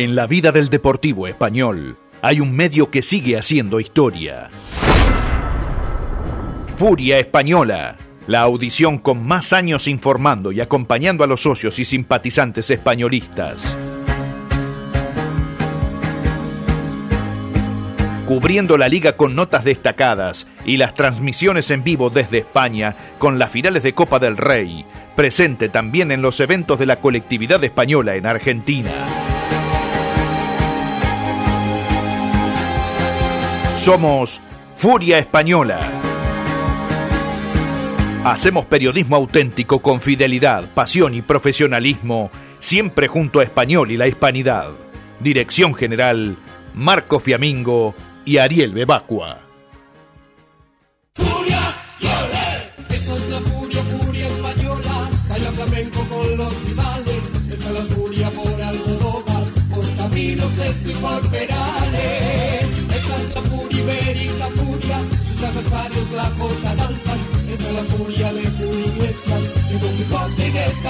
En la vida del deportivo español hay un medio que sigue haciendo historia. Furia Española, la audición con más años informando y acompañando a los socios y simpatizantes españolistas. Cubriendo la liga con notas destacadas y las transmisiones en vivo desde España con las finales de Copa del Rey, presente también en los eventos de la colectividad española en Argentina. Somos Furia Española. Hacemos periodismo auténtico con fidelidad, pasión y profesionalismo, siempre junto a Español y la Hispanidad. Dirección General, Marco Fiamingo y Ariel Bebacua.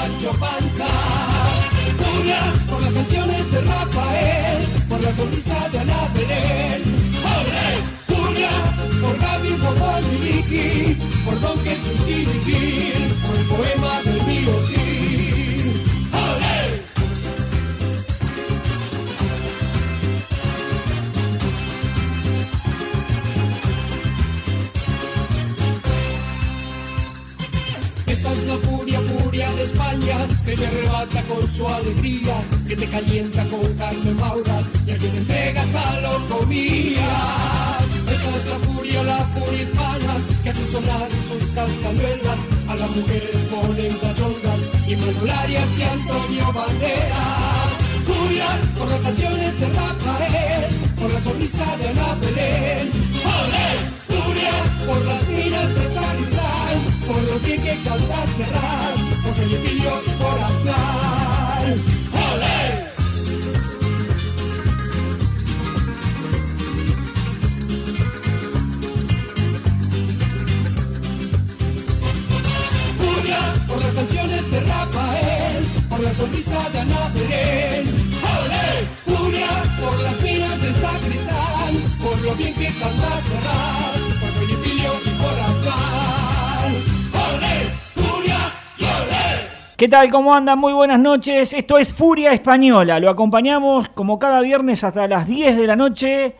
Sancho Panza. Por las canciones de Rafael, por la sonrisa de Ana Belén. ¡Ole! Por Gaby, por Miliki, por Don Jesús Gil, por el poema del mío España, que te arrebata con su alegría, que te calienta con carne maura y a quien entregas a lo comía. Esta es la furia, la furia hispana, que hace sonar sus castañuelas, a las mujeres ponen cachondas y Manolarias y Antonio Banderas. Furia por las canciones de Rafael, por la sonrisa de Ana Belén. ¡Olé! Furia por las minas de Sacristán, por lo que que canta cerrar, por Felipe y por Aznar. ¡Olé! Por las canciones de Rafael, por la sonrisa de Ana Belén. ¡Olé! Furia por las minas de Sacristán, por lo bien que canta cerrar, ¿Qué tal? ¿Cómo andan? Muy buenas noches. Esto es Furia Española. Lo acompañamos como cada viernes hasta las 10 de la noche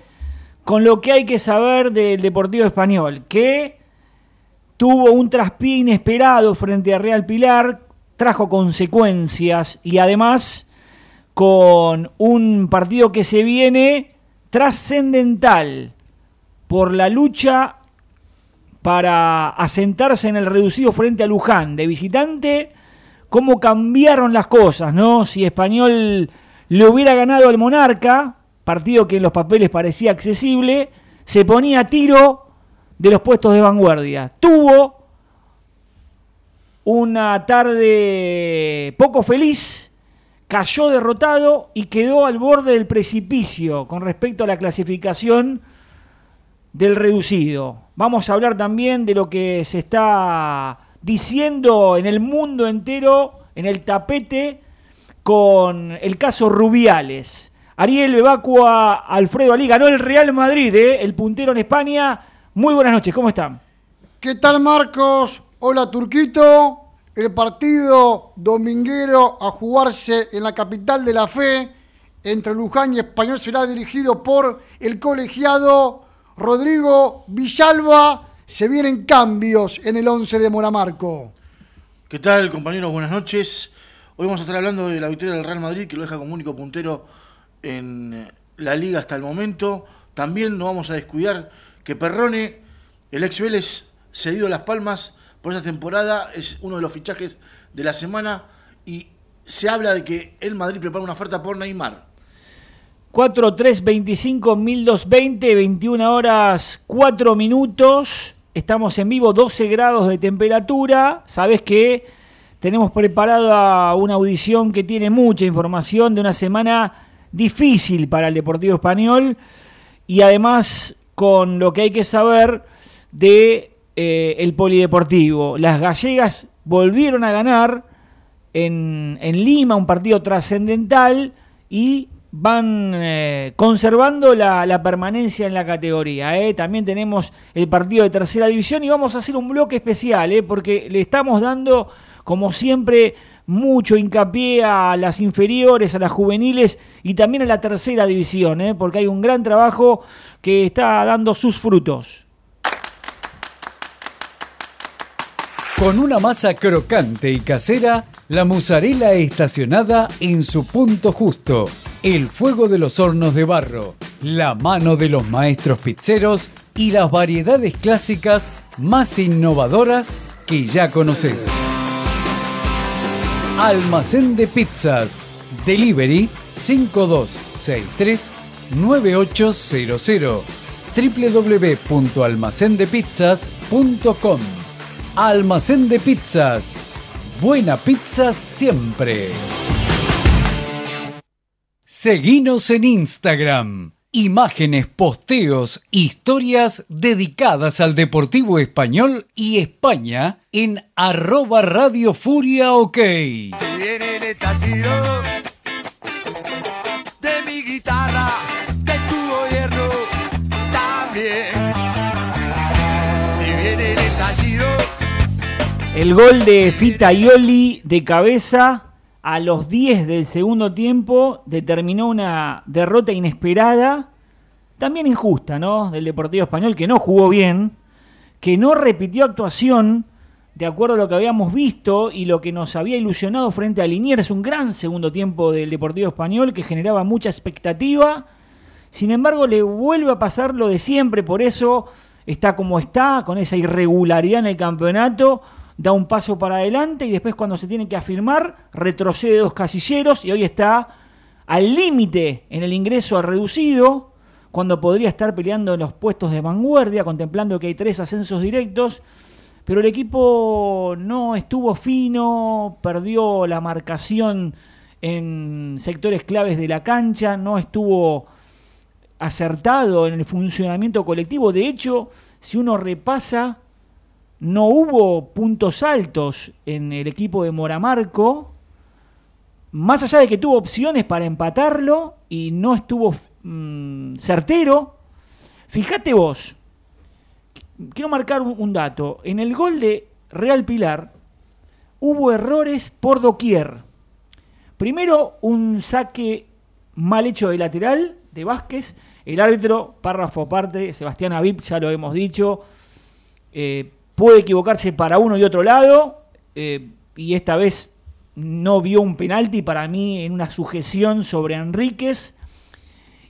con lo que hay que saber del Deportivo Español, que tuvo un traspié inesperado frente a Real Pilar, trajo consecuencias y además con un partido que se viene trascendental por la lucha para asentarse en el reducido frente a Luján de visitante, cómo cambiaron las cosas, ¿no? Si Español le hubiera ganado al Monarca, partido que en los papeles parecía accesible, se ponía a tiro de los puestos de vanguardia. Tuvo una tarde poco feliz, cayó derrotado y quedó al borde del precipicio con respecto a la clasificación del reducido. Vamos a hablar también de lo que se está diciendo en el mundo entero, en el tapete, con el caso Rubiales. Ariel Bebacua, Alfredo Ali, ganó el Real Madrid, ¿eh? el puntero en España. Muy buenas noches, ¿cómo están? ¿Qué tal Marcos? Hola Turquito. El partido dominguero a jugarse en la capital de la fe entre Luján y Español será dirigido por el colegiado Rodrigo Villalba. Se vienen cambios en el 11 de Moramarco. ¿Qué tal, compañeros? Buenas noches. Hoy vamos a estar hablando de la victoria del Real Madrid, que lo deja como único puntero en eh, la liga hasta el momento. También no vamos a descuidar que Perrone, el ex Vélez, cedido a Las Palmas por esta temporada, es uno de los fichajes de la semana y se habla de que el Madrid prepara una oferta por Neymar. 4325 1220, 21 horas 4 minutos. Estamos en vivo, 12 grados de temperatura. Sabes que tenemos preparada una audición que tiene mucha información de una semana difícil para el Deportivo Español y además con lo que hay que saber de eh, el polideportivo. Las gallegas volvieron a ganar en, en Lima, un partido trascendental y van eh, conservando la, permanencia en la categoría. ¿eh? También tenemos el partido de tercera división y vamos a hacer un bloque especial, ¿eh? porque le estamos dando, como siempre, mucho hincapié a las inferiores, a las juveniles y también a la tercera división, porque hay un gran trabajo que está dando sus frutos. Con una masa crocante y casera, la mozzarella estacionada en su punto justo. El fuego de los hornos de barro, la mano de los maestros pizzeros y las variedades clásicas más innovadoras que ya conoces. Almacén de pizzas. Delivery 5263 9800 www.almacendepizzas.com Almacén de pizzas. Buena pizza siempre. Seguinos en Instagram. Imágenes, posteos, historias dedicadas al Deportivo Español y España en arroba Radio Furia OK. Se viene el estallido de mi guitarra, El gol de Fita Ioli de cabeza a los 10 del segundo tiempo determinó una derrota inesperada, también injusta, ¿no? Del Deportivo Español, que no jugó bien, que no repitió actuación de acuerdo a lo que habíamos visto y lo que nos había ilusionado frente a Liniers. Un gran segundo tiempo del Deportivo Español que generaba mucha expectativa. Sin embargo, le vuelve a pasar lo de siempre, por eso está como está, con esa irregularidad en el campeonato da un paso para adelante y después cuando se tiene que afirmar retrocede dos casilleros y hoy está al límite en el ingreso al reducido, cuando podría estar peleando en los puestos de vanguardia, contemplando que hay tres ascensos directos, pero el equipo no estuvo fino, perdió la marcación en sectores claves de la cancha, no estuvo acertado en el funcionamiento colectivo, de hecho, si uno repasa no hubo puntos altos en el equipo de Moramarco, más allá de que tuvo opciones para empatarlo y no estuvo mm, certero. Fíjate vos, quiero marcar un, dato. En el gol de Real Pilar hubo errores por doquier. Primero, un saque mal hecho de lateral de Vázquez. El árbitro, párrafo aparte, Sebastián Avip, ya lo hemos dicho, eh, puede equivocarse para uno y otro lado, eh, y esta vez no vio un penalti para mí en una sujeción sobre Enríquez,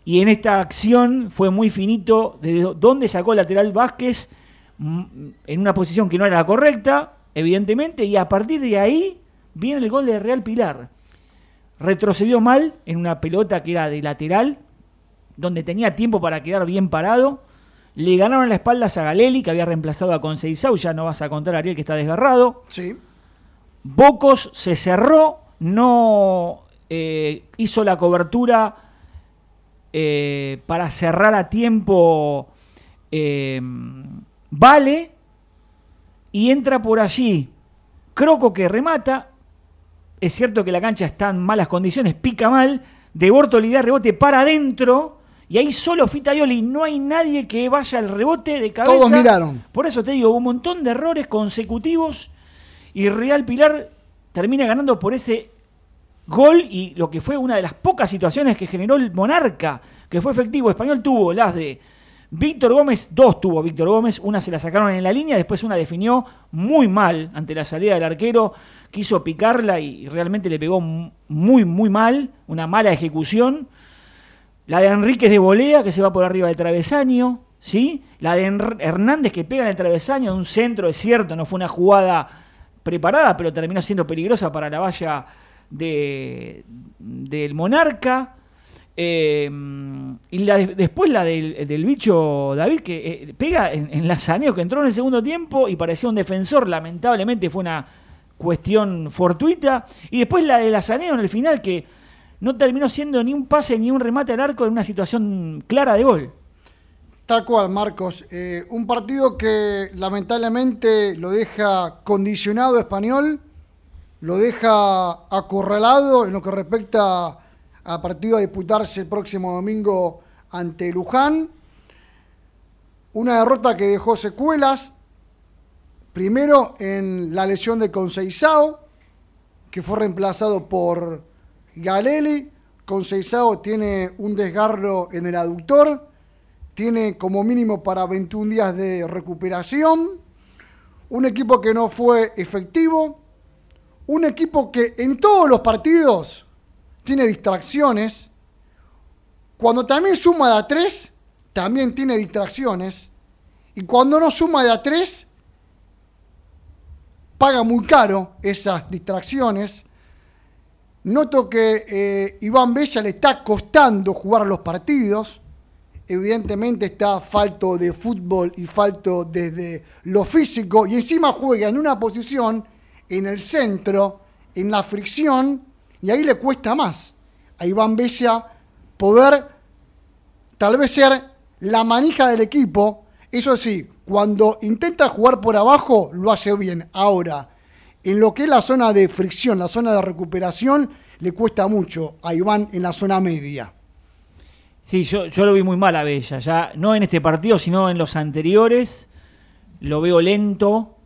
y en esta acción fue muy finito de dónde sacó el lateral Vázquez mm, en una posición que no era la correcta, evidentemente, y a partir de ahí viene el gol de Real Pilar. Retrocedió mal en una pelota que era de lateral, donde tenía tiempo para quedar bien parado. Le ganaron la espalda a Zagaleli, que había reemplazado a Conceizao. Ya no vas a contar, Ariel, que está desgarrado. Sí. Bocos se cerró, no eh, hizo la cobertura eh, para cerrar a tiempo eh, Vale y entra por allí Croco que remata. Es cierto que la cancha está en malas condiciones, pica mal. De Bortoli da rebote para adentro. Y ahí solo Fitaioli, no hay nadie que vaya al rebote de cabeza. Todos miraron. Por eso te digo, un montón de errores consecutivos y Real Pilar termina ganando por ese gol y lo que fue una de las pocas situaciones que generó el Monarca, que fue efectivo. Español tuvo las de Víctor Gómez, dos tuvo Víctor Gómez, una se la sacaron en la línea, después una definió muy mal ante la salida del arquero, quiso picarla y realmente le pegó muy, muy mal, una mala ejecución. La de Enríquez de Bolea, que se va por arriba del travesaño, ¿sí? La de Hernández, que pega en el travesaño, un centro, es cierto, no fue una jugada preparada, pero terminó siendo peligrosa para la valla de, del Monarca. Eh, y la de, después la del, bicho David, que eh, pega en, en Lazaneo, que entró en el segundo tiempo y parecía un defensor, lamentablemente fue una cuestión fortuita. Y después la de Lazaneo en el final, que no terminó siendo ni un pase ni un remate al arco en una situación clara de gol. Tal cual, Marcos. Eh, un partido que lamentablemente lo deja condicionado español, lo deja acorralado en lo que respecta al partido a disputarse el próximo domingo ante Luján. Una derrota que dejó secuelas, primero en la lesión de Conceizao, que fue reemplazado por Galeli. Conceizao tiene un desgarro en el aductor, tiene como mínimo para 21 días de recuperación. Un equipo que no fue efectivo, un equipo que en todos los partidos tiene distracciones. Cuando también suma de a 3, también tiene distracciones. Y cuando no suma de a 3, paga muy caro esas distracciones. Noto que eh, Iván Bella le está costando jugar los partidos. Evidentemente está falto de fútbol y falto desde lo físico. Y encima juega en una posición, en el centro, en la fricción. Y ahí le cuesta más a Iván Bella poder tal vez ser la manija del equipo. Eso sí, cuando intenta jugar por abajo, lo hace bien. Ahora, en lo que es la zona de fricción, la zona de recuperación, le cuesta mucho a Iván en la zona media. Sí, yo, yo lo vi muy mal a Bella, ya no en este partido, sino en los anteriores. Lo veo lento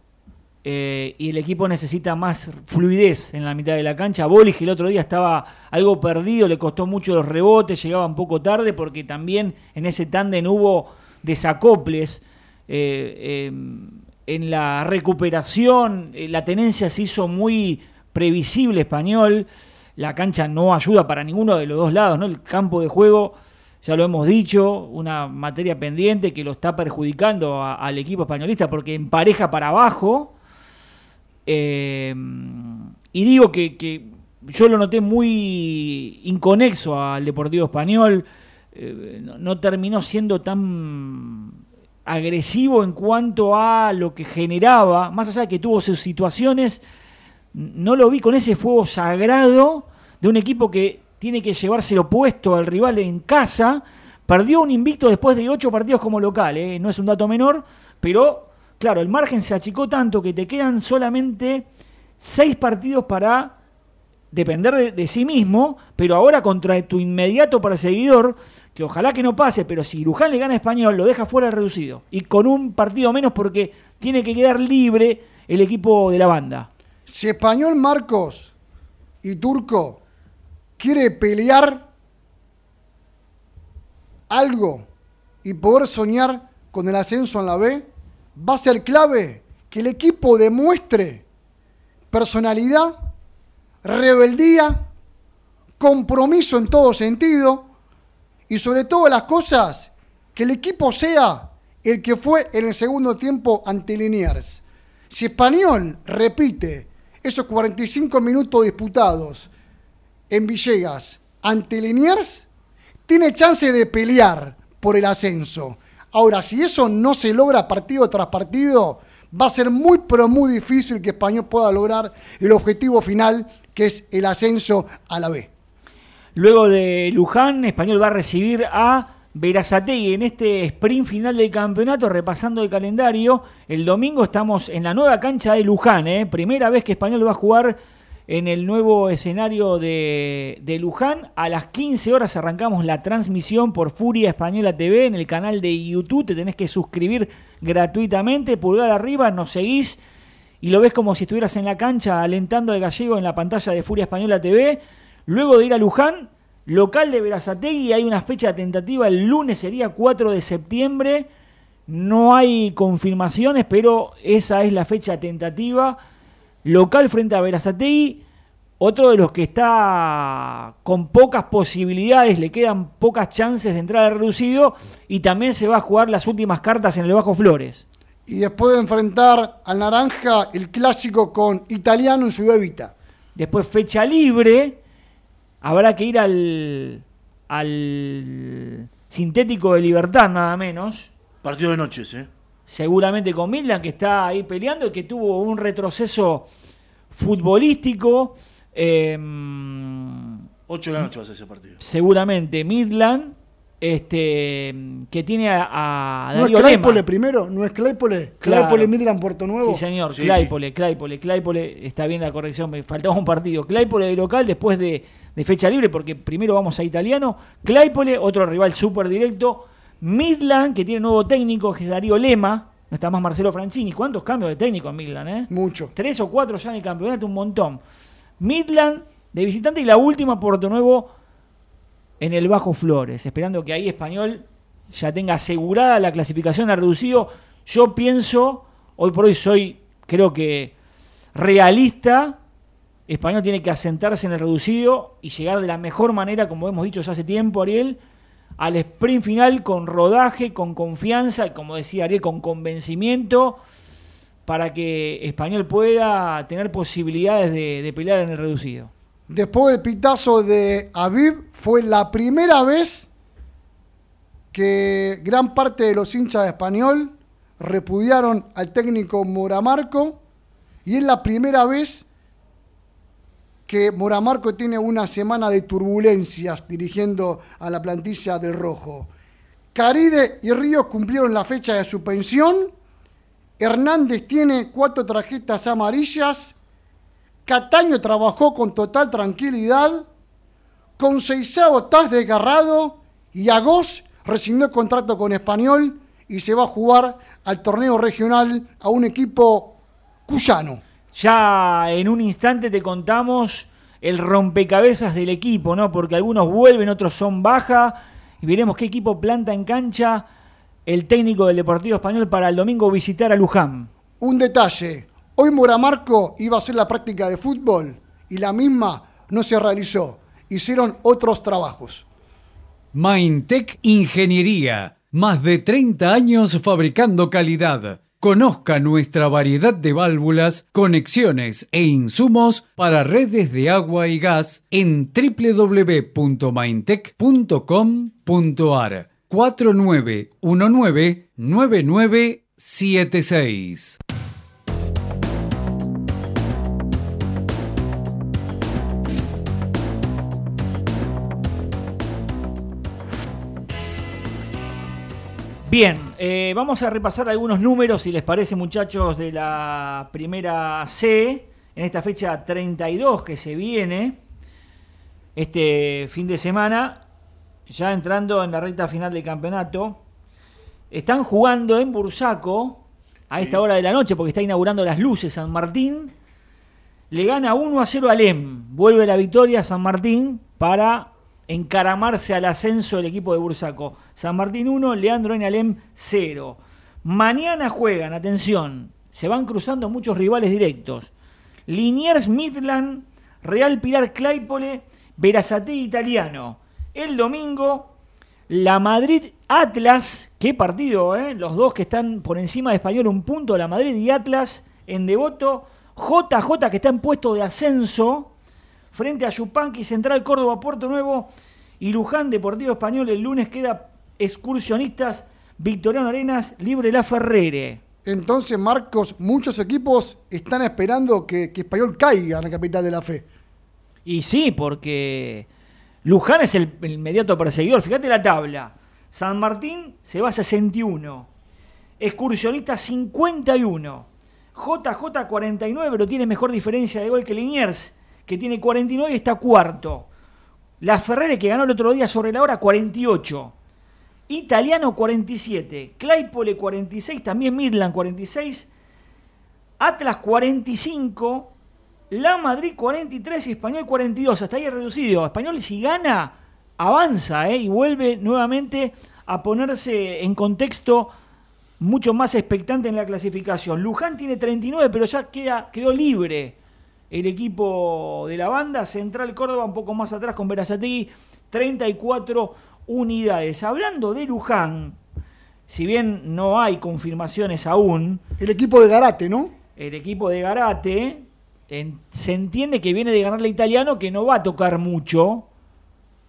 eh, y el equipo necesita más fluidez en la mitad de la cancha. Bolich el otro día estaba algo perdido, le costó mucho los rebotes, llegaba un poco tarde porque también en ese tándem hubo desacoples. Eh, eh, en la recuperación, eh, la tenencia se hizo muy previsible español. La cancha no ayuda para ninguno de los dos lados, ¿no? El campo de juego, ya lo hemos dicho, una materia pendiente que lo está perjudicando al equipo españolista porque empareja para abajo. Eh, y digo que, yo lo noté muy inconexo al Deportivo Español. eh, no terminó siendo tan agresivo en cuanto a lo que generaba, más allá de que tuvo sus situaciones, no lo vi con ese fuego sagrado de un equipo que tiene que llevarse lo opuesto al rival en casa. Perdió un invicto después de ocho partidos como local, ¿eh? no es un dato menor, pero claro, el margen se achicó tanto que te quedan solamente seis partidos para depender de, sí mismo, pero ahora contra tu inmediato perseguidor, que ojalá que no pase, pero si Luján le gana a Español, lo deja fuera reducido. Y con un partido menos porque tiene que quedar libre el equipo de la banda. Si Español Marcos y Turco quiere pelear algo y poder soñar con el ascenso en la B, va a ser clave que el equipo demuestre personalidad, rebeldía, compromiso en todo sentido y sobre todo las cosas, que el equipo sea el que fue en el segundo tiempo ante Liniers. Si Español repite esos 45 minutos disputados en Villegas ante Liniers, tiene chance de pelear por el ascenso. Ahora, si eso no se logra partido tras partido, va a ser muy, pero muy difícil que Español pueda lograr el objetivo final, que es el ascenso a la B. Luego de Luján, Español va a recibir a Verazategui en este sprint final del campeonato, repasando el calendario. El domingo estamos en la nueva cancha de Luján, ¿eh? primera vez que Español va a jugar en el nuevo escenario de, de Luján. A las 15 horas arrancamos la transmisión por Furia Española TV en el canal de YouTube. Te tenés que suscribir gratuitamente, pulgar arriba, nos seguís y lo ves como si estuvieras en la cancha alentando al gallego en la pantalla de Furia Española TV. Luego de ir a Luján, local de Verazategui, hay una fecha tentativa, el lunes sería 4 de septiembre. No hay confirmaciones, pero esa es la fecha tentativa. Local frente a Verazategui, otro de los que está con pocas posibilidades, le quedan pocas chances de entrar al reducido y también se va a jugar las últimas cartas en el Bajo Flores. Y después de enfrentar al Naranja, el clásico con Italiano en Ciudad Evita. Después fecha libre, habrá que ir al, al sintético de Libertad nada menos, Partido de noches, ¿eh? seguramente con Midland que está ahí peleando y que tuvo un retroceso futbolístico. eh, 8 de la noche va a ser ese partido. seguramente Midland este, que tiene a, a ¿No es Darío Claypole Lema. primero? ¿No es Claypole? Claro. Claypole Midland Puerto Nuevo. Sí, señor, Sí, Claypole, Claypole, Claypole, está bien la corrección, me faltaba un partido. Claypole de local después de, de fecha libre, porque primero vamos a italiano. Claypole, otro rival súper directo. Midland, que tiene nuevo técnico, que es Darío Lema. No está más Marcelo Franchini. ¿Cuántos cambios de técnico en Midland, eh? Mucho. Tres o cuatro ya en el campeonato, un montón. Midland de visitante y la última Puerto Nuevo en el Bajo Flores, esperando que ahí Español ya tenga asegurada la clasificación a reducido. Yo pienso, hoy por hoy soy, creo que realista. Español tiene que asentarse en el reducido y llegar de la mejor manera, como hemos dicho ya hace tiempo, Ariel, al sprint final con rodaje, con confianza y, como decía Ariel, con convencimiento para que Español pueda tener posibilidades de, de pelear en el reducido. Después del pitazo de Aviv, fue la primera vez que gran parte de los hinchas de español repudiaron al técnico Moramarco y es la primera vez que Moramarco tiene una semana de turbulencias dirigiendo a la plantilla del Rojo. Caride y Ríos cumplieron la fecha de suspensión. Hernández tiene cuatro tarjetas amarillas. Cataño trabajó con total tranquilidad. Con Seisao estás desgarrado. Y Agos resignó contrato con Español y se va a jugar al torneo regional a un equipo cuyano. Ya en un instante te contamos el rompecabezas del equipo, ¿no? Porque algunos vuelven, otros son baja. Y veremos qué equipo planta en cancha el técnico del Deportivo Español para el domingo visitar a Luján. Un detalle, hoy Moramarco iba a hacer la práctica de fútbol y la misma no se realizó. Hicieron otros trabajos. Maintech Ingeniería. Más de 30 años fabricando calidad. Conozca nuestra variedad de válvulas, conexiones e insumos para redes de agua y gas en www.maintech.com.ar 4919-9976. Bien, eh, vamos a repasar algunos números, si les parece, muchachos, de la primera C, en esta fecha 32 que se viene, este fin de semana, ya entrando en la recta final del campeonato. Están jugando en Bursaco a esta hora de la noche, porque está inaugurando las luces San Martín. Le gana 1 a 0 al EM. Vuelve la victoria a San Martín para encaramarse al ascenso del equipo de Bursaco. San Martín 1, Leandro en Alem 0. Mañana juegan, atención, se van cruzando muchos rivales directos. Liniers Midland, Real Pilar Claypole, Verazate Italiano. El domingo, la Madrid Atlas, qué partido, ¿eh? los dos que están por encima de Español, un punto, la Madrid y Atlas en devoto. JJ que está en puesto de ascenso frente a Yupanqui, Central Córdoba, Puerto Nuevo y Luján Deportivo Español. El lunes queda excursionistas Victoriano Arenas, Libre La Ferrere. Entonces, Marcos, muchos equipos están esperando que, que Español caiga en la capital de la fe. Y sí, porque Luján es el, el inmediato perseguidor. Fíjate la tabla. San Martín se va a 61. Excursionista 51. JJ 49, pero tiene mejor diferencia de gol que Liniers, que tiene 49 y está cuarto. La Ferrere, que ganó el otro día sobre la hora, 48. Italiano 47. Claypole 46. También Midland 46. Atlas 45. La Madrid 43 y Español 42. Hasta ahí reducido. Español si gana, avanza ¿eh? y vuelve nuevamente a ponerse en contexto mucho más expectante en la clasificación. Luján tiene 39, pero ya queda, quedó libre el equipo de la banda. Central Córdoba un poco más atrás con Verazategui, 34 unidades. Hablando de Luján, si bien no hay confirmaciones aún, El equipo de Garate, ¿no? el equipo de Garate en- se entiende que viene de ganarle Italiano, que no va a tocar mucho.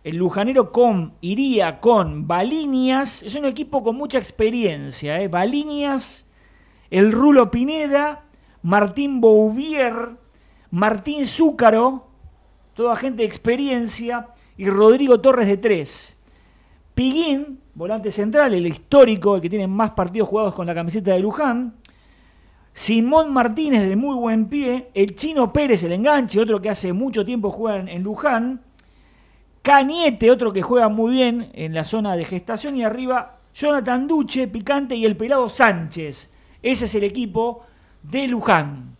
El Lujanero con, iría con Balinias, es un equipo con mucha experiencia, ¿eh? Balinias, el Rulo Pineda, Martín Bouvier, Martín Zúcaro, toda gente de experiencia, y Rodrigo Torres de tres. Piguín, volante central, el histórico, el que tiene más partidos jugados con la camiseta de Luján. Simón Martínez de muy buen pie. El Chino Pérez, el enganche, otro que hace mucho tiempo juega en, en Luján. Cañete, otro que juega muy bien en la zona de gestación. Y arriba, Jonathan Duche, Picante y el pelado Sánchez. Ese es el equipo de Luján.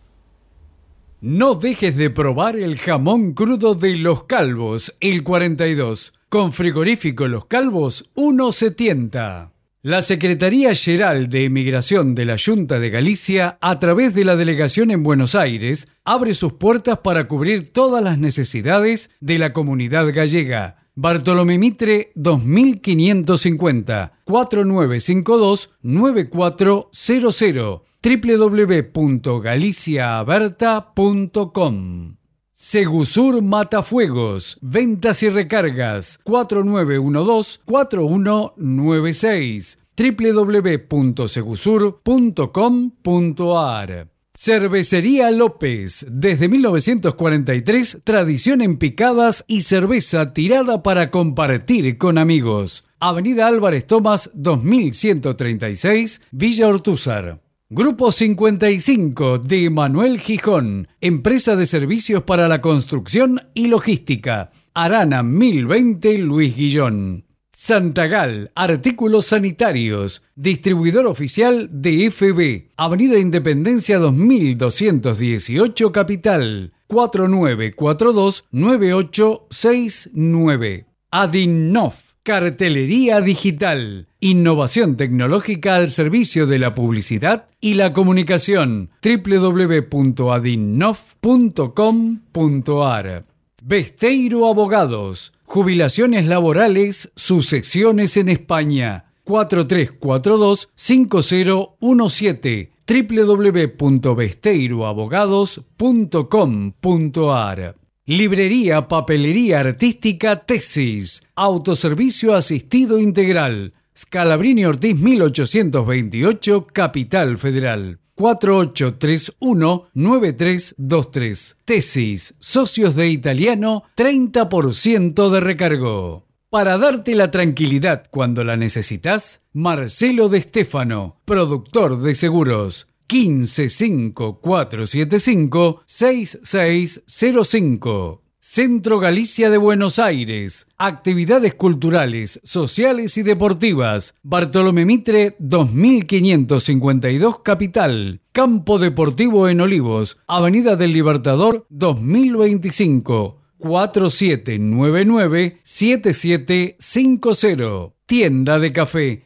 No dejes de probar el jamón crudo de Los Calvos, el 42. Con frigorífico Los Calvos, 1,70. La Secretaría General de Emigración de la Junta de Galicia, a través de la delegación en Buenos Aires, abre sus puertas para cubrir todas las necesidades de la comunidad gallega. Bartolomé Mitre 2550 4952 9400 www.galiciaaberta.com Segusur Matafuegos, ventas y recargas 4912-4196 www.segusur.com.ar Cervecería López, desde 1943, tradición en picadas y cerveza tirada para compartir con amigos. Avenida Álvarez Tomás 2136, Villa Ortúzar. Grupo 55 de Manuel Gijón, empresa de servicios para la construcción y logística. Arana 1020 Luis Guillón. Santagal, artículos sanitarios, distribuidor oficial de FB, Avenida Independencia 2218 Capital, 4942-9869. Adinnof, cartelería digital, innovación tecnológica al servicio de la publicidad y la comunicación. www.adinnof.com.ar Besteiro Abogados, jubilaciones laborales, sucesiones en España. 4342-5017 www.besteiroabogados.com.ar Librería Papelería Artística Tesis Autoservicio Asistido Integral Scalabrini Ortiz 1828 Capital Federal 4831-9323. Tesis, socios de italiano, 30% de recargo. Para darte la tranquilidad cuando la necesitas, Marcelo de Stefano, productor de seguros. 155475-6605. Centro Galicia de Buenos Aires. Actividades culturales, sociales y deportivas. Bartolomé Mitre 2552 Capital. Campo Deportivo en Olivos. Avenida del Libertador 2025. 4799-7750. Tienda de café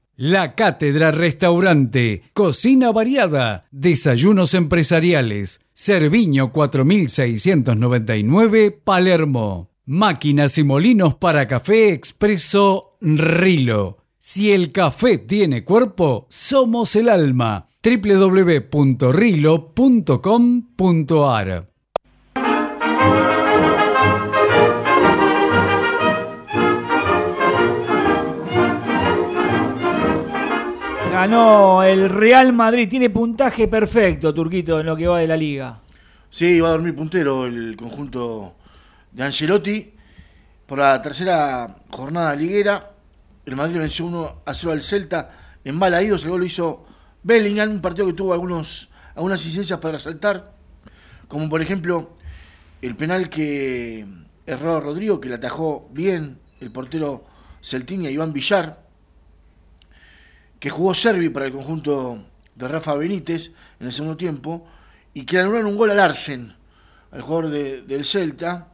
La Cátedra Restaurante, cocina variada, desayunos empresariales, Cerviño 4699, Palermo. Máquinas y molinos para café expreso Rilo. Si el café tiene cuerpo, somos el alma. www.rilo.com.ar Ganó el Real Madrid, tiene puntaje perfecto, Turquito, en lo que va de la liga. Sí, va a dormir puntero el conjunto de Angelotti. Por la tercera jornada liguera, el Madrid venció 1 a 0 al Celta. En mala ida, el gol lo hizo Bellingham, un partido que tuvo algunos, algunas incidencias para resaltar, como por ejemplo el penal que erró Rodrigo, que le atajó bien el portero Celtiña, Iván Villar, que jugó Servi para el conjunto de Rafa Benítez en el segundo tiempo, y que anularon un gol al Arsen, al jugador de- del Celta,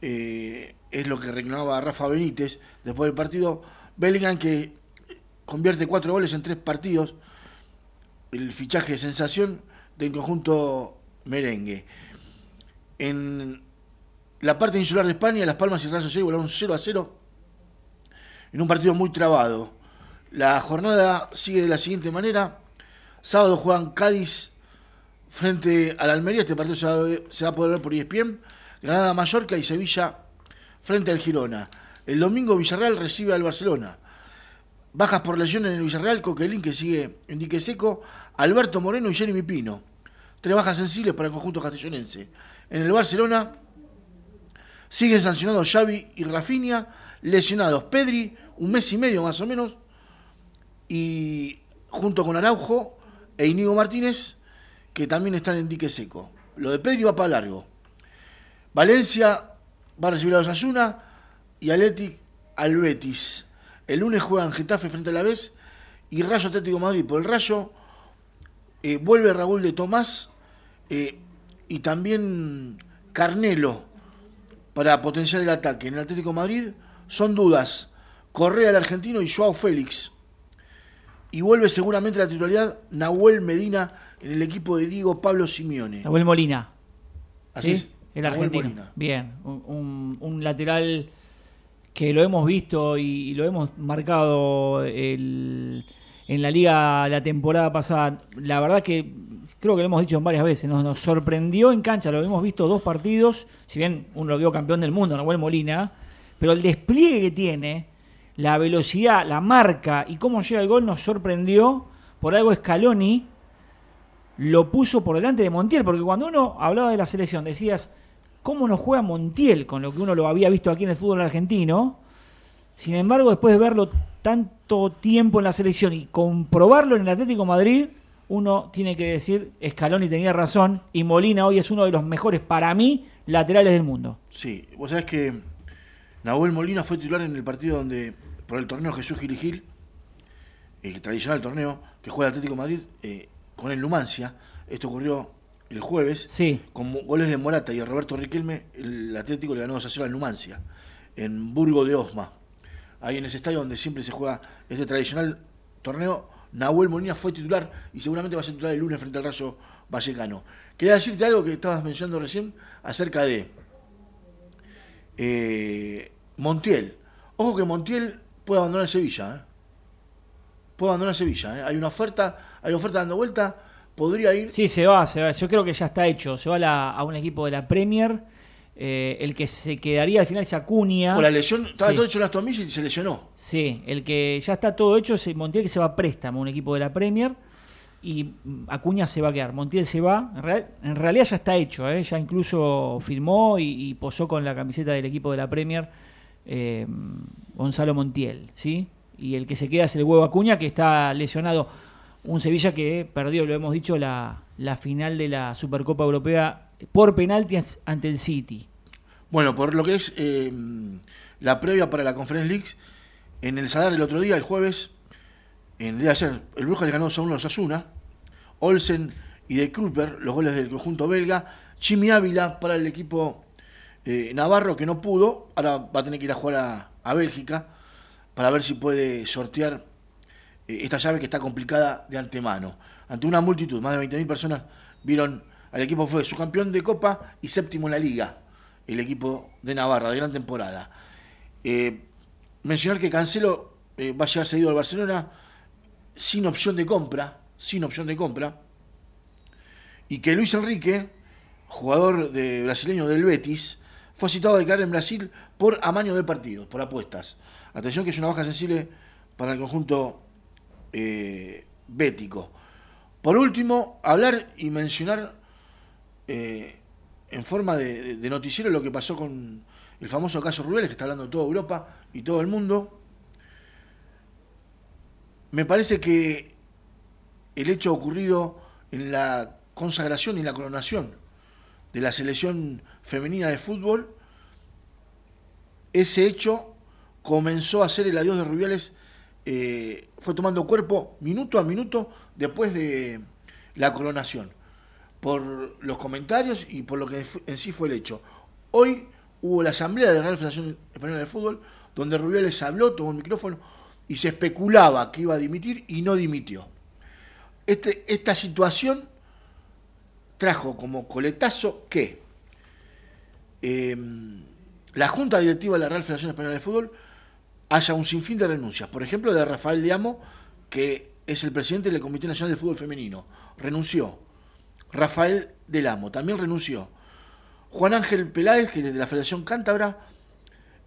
eh, es lo que reclamaba Rafa Benítez después del partido. Bellingham que convierte cuatro goles en tres partidos, el fichaje de sensación del conjunto merengue. En la parte insular de España, Las Palmas y Real Sociedad igualaron 0 a 0 en un partido muy trabado. La jornada sigue de la siguiente manera. Sábado juegan Cádiz frente al Almería, este partido se va, a poder ver por ESPN, Granada Mallorca y Sevilla frente al Girona. El domingo Villarreal recibe al Barcelona. Bajas por lesión en el Villarreal, Coquelín que sigue en dique seco, Alberto Moreno y Jeremy Pino. Tres bajas sensibles para el conjunto castellonense. En el Barcelona siguen sancionados Xavi y Rafinha, lesionados Pedri, un mes y medio más o menos, y junto con Araujo e Inigo Martínez, que también están en dique seco. Lo de Pedri va para largo. Valencia va a recibir a los Asuna y Atletic al Betis. El lunes juegan Getafe frente a la vez y Rayo Atlético Madrid por el Rayo. eh, vuelve Raúl de Tomás eh, y también Carnelo para potenciar el ataque. En el Atlético Madrid son dudas. Correa el argentino y Joao Félix. Y vuelve seguramente la titularidad Nahuel Medina en el equipo de Diego Pablo Simeone. Nahuel Molina. Así ¿sí? es, El Nahuel argentino. Molina. Bien, un, un- un lateral que lo hemos visto y, y lo hemos marcado el- en la liga la temporada pasada. La verdad que creo que lo hemos dicho varias veces, nos, nos sorprendió en cancha, lo hemos visto dos partidos, si bien uno lo vio campeón del mundo, Nahuel Molina, pero el despliegue que tiene, la velocidad, la marca y cómo llega el gol nos sorprendió. Por algo Scaloni lo puso por delante de Montiel, porque cuando uno hablaba de la selección decías, ¿cómo no juega Montiel con lo que uno lo había visto aquí en el fútbol argentino? Sin embargo, después de verlo tanto tiempo en la selección y comprobarlo en el Atlético Madrid, uno tiene que decir, Scaloni tenía razón y Molina hoy es uno de los mejores, para mí, laterales del mundo. Sí, vos sabés que Nahuel Molina fue titular en el partido donde, por el torneo Jesús Gil y Gil, el tradicional torneo que juega el Atlético de Madrid eh, con el Numancia. Esto ocurrió el jueves. Sí. Con goles de Morata y de Roberto Riquelme, el Atlético le ganó 2 a 0 al Numancia, en Burgo de Osma. Ahí en ese estadio donde siempre se juega este tradicional torneo, Nahuel Molina fue titular y seguramente va a ser titular el lunes frente al Rayo Vallecano. Quería decirte algo que estabas mencionando recién acerca de eh, Montiel. Ojo que Montiel puede abandonar Sevilla. ¿eh? Puede abandonar Sevilla. ¿eh? Hay una oferta, hay oferta dando vuelta. Podría ir. Sí, se va, se va. Yo creo que ya está hecho. Se va a, la- a un equipo de la Premier. Eh, el que se quedaría al final es Acuña. Por la lesión, estaba Sí. todo hecho en las tomillas y se lesionó. Sí, el que ya está todo hecho es Montiel que se va a préstamo a un equipo de la Premier y Acuña se va a quedar. Montiel se va, en, real- en realidad ya está hecho, ¿eh? ya incluso firmó y, y posó con la camiseta del equipo de la Premier eh, Gonzalo Montiel, ¿sí? Y el que se queda es el huevo Acuña que está lesionado. Un Sevilla que perdió, lo hemos dicho, la, final de la Supercopa Europea por penaltis ante el City. Bueno, por lo que es eh, la previa para la Conference League, en el Sadar el otro día, el jueves, en el día de ayer, el Brujas le ganó 2 a 1 a los Asuna, Olsen y de Kruper, los goles del conjunto belga, Chimi Ávila para el equipo eh, Navarro que no pudo, ahora va a tener que ir a jugar a, Bélgica para ver si puede sortear eh, esta llave que está complicada de antemano. Ante una multitud, más de 20.000 personas vieron al equipo fue su campeón de Copa y séptimo en la Liga, el equipo de Navarra, de gran temporada. Eh, mencionar que Cancelo va a llegar seguido al Barcelona sin opción de compra, sin opción de compra, y que Luis Enrique, jugador brasileño del Betis, fue citado a declarar en Brasil por amaño de partidos, por apuestas. Atención que es una baja sensible para el conjunto eh, bético. Por último, hablar y mencionar eh, en forma de, noticiero lo que pasó con el famoso caso Rubiales, que está hablando toda Europa y todo el mundo. Me parece que el hecho ocurrido en la consagración y la coronación de la selección femenina de fútbol, ese hecho comenzó a ser el adiós de Rubiales, eh, fue tomando cuerpo minuto a minuto después de la coronación, por los comentarios y por lo que en sí fue el hecho. Hoy hubo la asamblea de la Real Federación Española de Fútbol, donde Rubiales habló, tomó el micrófono y se especulaba que iba a dimitir y no dimitió. Este, esta situación trajo como coletazo que eh, la Junta Directiva de la Real Federación Española de Fútbol haya un sinfín de renuncias. Por ejemplo, de Rafael Diamo, que es el presidente del Comité Nacional de Fútbol Femenino. Renunció. Rafael del Amo, también renunció. Juan Ángel Peláez, que es de la Federación Cántabra,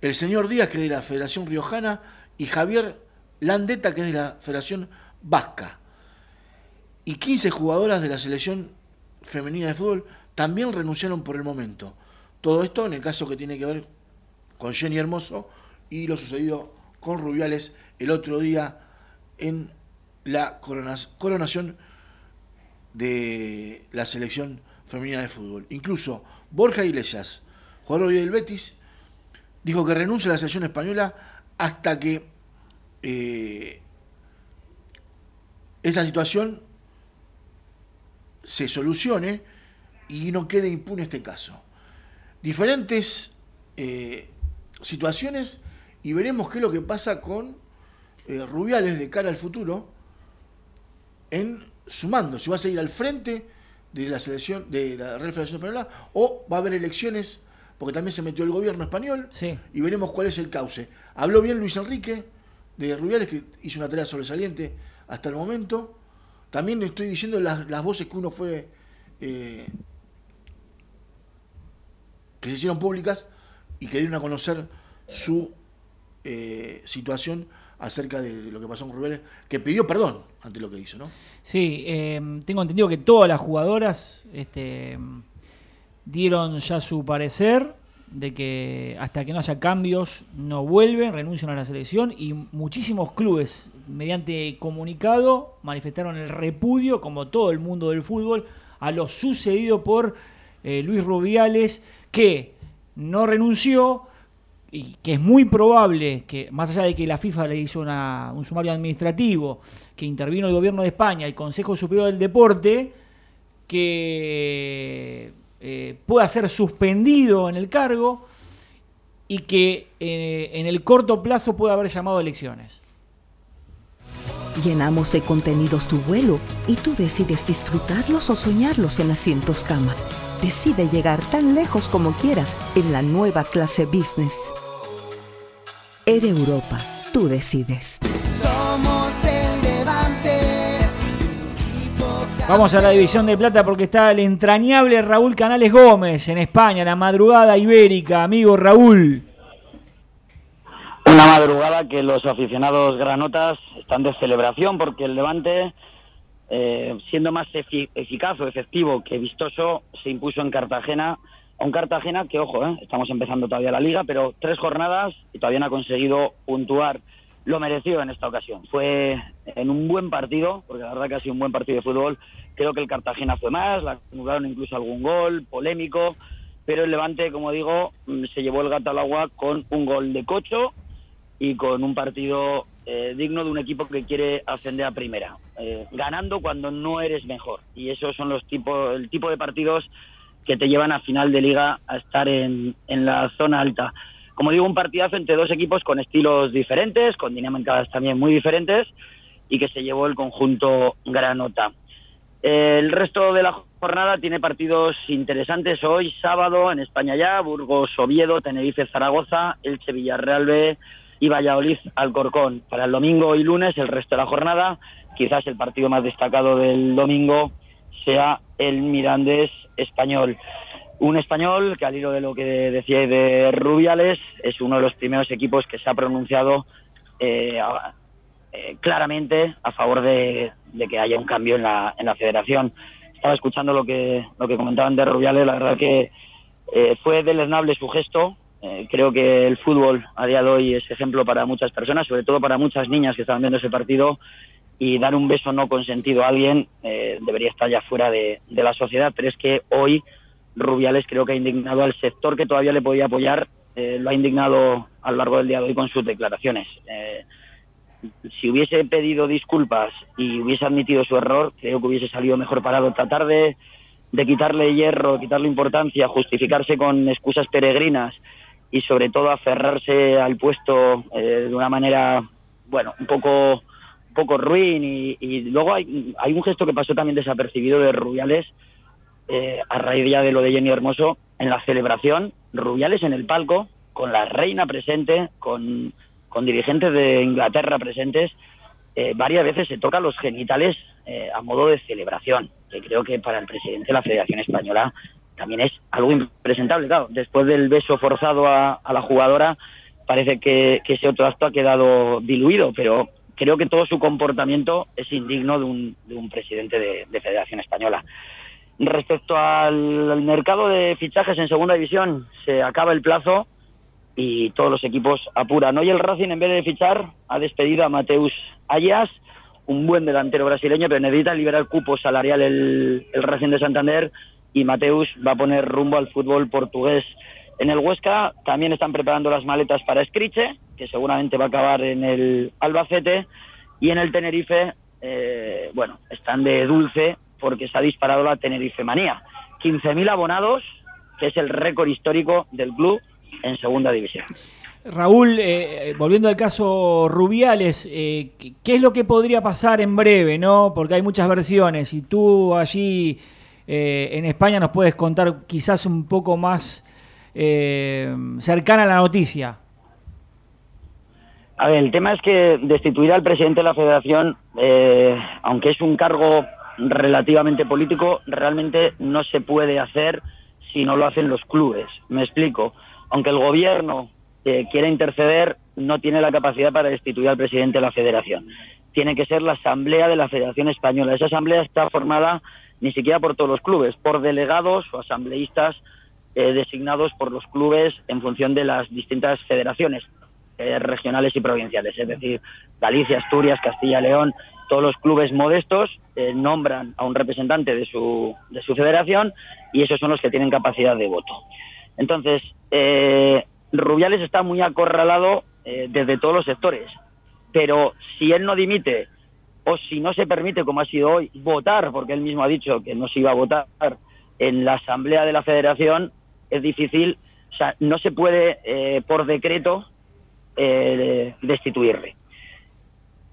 el señor Díaz, que es de la Federación Riojana, y Javier Landeta, que es de la Federación Vasca. Y 15 jugadoras de la selección femenina de fútbol también renunciaron por el momento. Todo esto en el caso que tiene que ver con Jenny Hermoso y lo sucedido con Rubiales el otro día en la coronación de la selección femenina de fútbol. Incluso Borja Iglesias, jugador del Betis, dijo que renuncia a la selección española hasta que eh, esa situación se solucione y no quede impune este caso. Diferentes eh, situaciones y veremos qué es lo que pasa con eh, Rubiales de cara al futuro en sumando, si va a seguir al frente de la selección de la Real Federación Española o va a haber elecciones porque también se metió el gobierno español y veremos cuál es el cauce. Habló bien Luis Enrique de Rubiales que hizo una tarea sobresaliente hasta el momento. También estoy diciendo las, las voces que uno fue eh, que se hicieron públicas y que dieron a conocer su eh, situación acerca de lo que pasó con Rubiales, que pidió perdón ante lo que hizo, ¿no? Sí, eh, tengo entendido que todas las jugadoras este, dieron ya su parecer de que hasta que no haya cambios no vuelven, renuncian a la selección y muchísimos clubes mediante comunicado manifestaron el repudio, como todo el mundo del fútbol, a lo sucedido por eh, Luis Rubiales, que no renunció, y que es muy probable que, más allá de que la FIFA le hizo un sumario administrativo, que intervino el gobierno de España, el Consejo Superior del Deporte, que eh, pueda ser suspendido en el cargo y que eh, en el corto plazo pueda haber llamado a elecciones. Llenamos de contenidos tu vuelo y tú decides disfrutarlos o soñarlos en asientos cama. Decide llegar tan lejos como quieras en la nueva clase business. Air Europa, tú decides. Somos del Levante. Vamos a la división de plata porque está el entrañable Raúl Canales Gómez en España, la madrugada ibérica. Amigo Raúl. Una madrugada que los aficionados granotas están de celebración porque el Levante, eh, siendo más efi- eficaz o efectivo que vistoso, se impuso en Cartagena. A un Cartagena que, ojo, eh, estamos empezando todavía la liga, pero tres jornadas y todavía no ha conseguido puntuar. Lo mereció en esta ocasión. Fue en un buen partido, porque la verdad que ha sido un buen partido de fútbol. Creo que el Cartagena fue más, la acumularon incluso algún gol, polémico, pero el Levante, como digo, mm, se llevó el gato al agua con un gol de cocho y con un partido eh, digno de un equipo que quiere ascender a primera, eh, ganando cuando no eres mejor. Y esos son los tipos, el tipo de partidos que te llevan a final de liga a estar en, en la zona alta. Como digo, un partidazo entre dos equipos con estilos diferentes, con dinámicas también muy diferentes y que se llevó el conjunto Granota. El resto de la jornada tiene partidos interesantes hoy, sábado, en España ya, Burgos, Oviedo, Tenerife, Zaragoza, Elche, Villarreal B y Valladolid, Alcorcón. Para el domingo y lunes, el resto de la jornada, quizás el partido más destacado del domingo sea el Mirandés español. Un español que al hilo de lo que decía de Rubiales es uno de los primeros equipos que se ha pronunciado eh, eh, claramente a favor de, de que haya un cambio en la, en la federación. Estaba escuchando lo que, lo que comentaban de Rubiales, la verdad que eh, fue deleznable su gesto. Eh, creo que el fútbol a día de hoy es ejemplo para muchas personas, sobre todo para muchas niñas que estaban viendo ese partido. Y dar un beso no consentido a alguien eh, debería estar ya fuera de, la sociedad, pero es que hoy Rubiales creo que ha indignado al sector que todavía le podía apoyar, eh, lo ha indignado a lo largo del día de hoy con sus declaraciones. Eh, si hubiese pedido disculpas y hubiese admitido su error, creo que hubiese salido mejor parado. Tratar de, de quitarle hierro, quitarle importancia, justificarse con excusas peregrinas y sobre todo aferrarse al puesto eh, de una manera, bueno, un poco, poco ruin. Y, y luego hay, un gesto que pasó también desapercibido de Rubiales eh, a raíz ya de lo de Jenny Hermoso en la celebración. Rubiales en el palco, con la reina presente, con, dirigentes de Inglaterra presentes, eh, varias veces se toca los genitales eh, a modo de celebración, que creo que para el presidente de la Federación Española también es algo impresentable. Claro, después del beso forzado a, a la jugadora, parece que ese otro acto ha quedado diluido, pero creo que todo su comportamiento es indigno de un, de un presidente de, de Federación Española. Respecto al, mercado de fichajes en segunda división, se acaba el plazo y todos los equipos apuran. Hoy el Racing, en vez de fichar, ha despedido a Mateus Ayas, un buen delantero brasileño, pero necesita liberar cupo salarial el, el Racing de Santander y Mateus va a poner rumbo al fútbol portugués. En el Huesca también están preparando las maletas para Escriche, que seguramente va a acabar en el Albacete, y en el Tenerife, eh, bueno, están de dulce porque se ha disparado la Tenerife manía. 15.000 abonados, que es el récord histórico del club en segunda división. Raúl, eh, volviendo al caso Rubiales, eh, ¿qué- ¿qué es lo que podría pasar en breve, no? Porque hay muchas versiones y tú allí eh, en España nos puedes contar quizás un poco más eh, cercana a la noticia. A ver, el tema es que destituir al presidente de la federación, eh, aunque es un cargo relativamente político, realmente no se puede hacer si no lo hacen los clubes. Me explico. Aunque el gobierno eh, quiera interceder, no tiene la capacidad para destituir al presidente de la federación. Tiene que ser la asamblea de la Federación Española. Esa asamblea está formada ni siquiera por todos los clubes, por delegados o asambleístas eh, designados por los clubes en función de las distintas federaciones eh, regionales y provinciales, es decir, Galicia, Asturias, Castilla y León, todos los clubes modestos eh, nombran a un representante de su, de su federación y esos son los que tienen capacidad de voto. Entonces, Rubiales está muy acorralado desde todos los sectores, pero si él no dimite o si no se permite, como ha sido hoy, votar, porque él mismo ha dicho que no se iba a votar en la asamblea de la federación, es difícil, o sea, no se puede eh, por decreto eh, destituirle.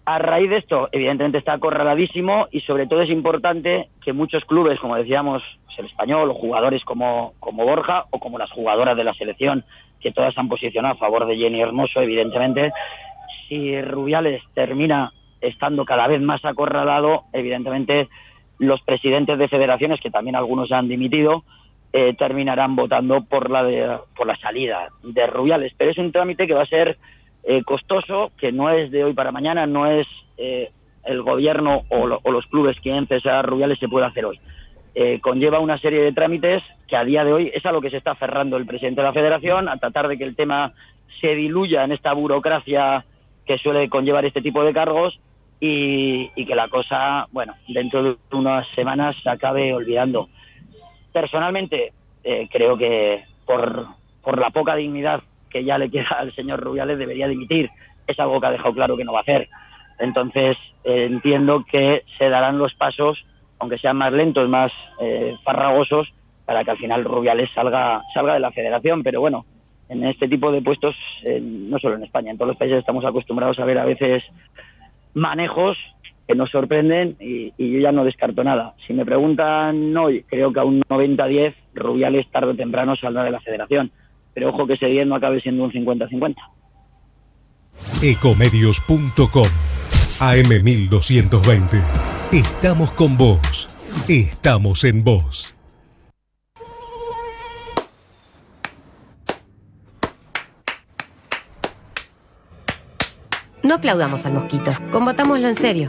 A raíz de esto, evidentemente está acorraladísimo y sobre todo es importante que muchos clubes, como decíamos, pues, el español o jugadores como, como Borja o como las jugadoras de la selección, que todas han posicionado a favor de Jenny Hermoso, evidentemente, si Rubiales termina estando cada vez más acorralado, evidentemente los presidentes de federaciones, que también algunos han dimitido, eh, terminarán votando por la de- por la salida de Rubiales. Pero es un trámite que va a ser eh, costoso, que no es de hoy para mañana, no es eh, el gobierno o, lo- los clubes quieren cesar a Rubiales se puede hacer hoy. Eh, conlleva una serie de trámites que a día de hoy es a lo que se está aferrando el presidente de la federación, a tratar de que el tema se diluya en esta burocracia que suele conllevar este tipo de cargos y, y que la cosa, bueno, dentro de unas semanas se acabe olvidando. Personalmente, eh, creo que por, por la poca dignidad que ya le queda al señor Rubiales debería dimitir. Es algo que ha dejado claro que no va a hacer. Entonces, eh, entiendo que se darán los pasos, aunque sean más lentos, más eh, farragosos, para que al final Rubiales salga, salga de la federación. Pero bueno, en este tipo de puestos, eh, no solo en España, en todos los países estamos acostumbrados a ver a veces manejos que nos sorprenden y, y yo ya no descarto nada. Si me preguntan hoy, creo que a un 90-10 Rubiales tarde o temprano saldrá de la federación. Pero ojo que ese 10 no acabe siendo un 50-50. Ecomedios.com AM1220. Estamos con vos. Estamos en vos. No aplaudamos al mosquito, combatámoslo en serio.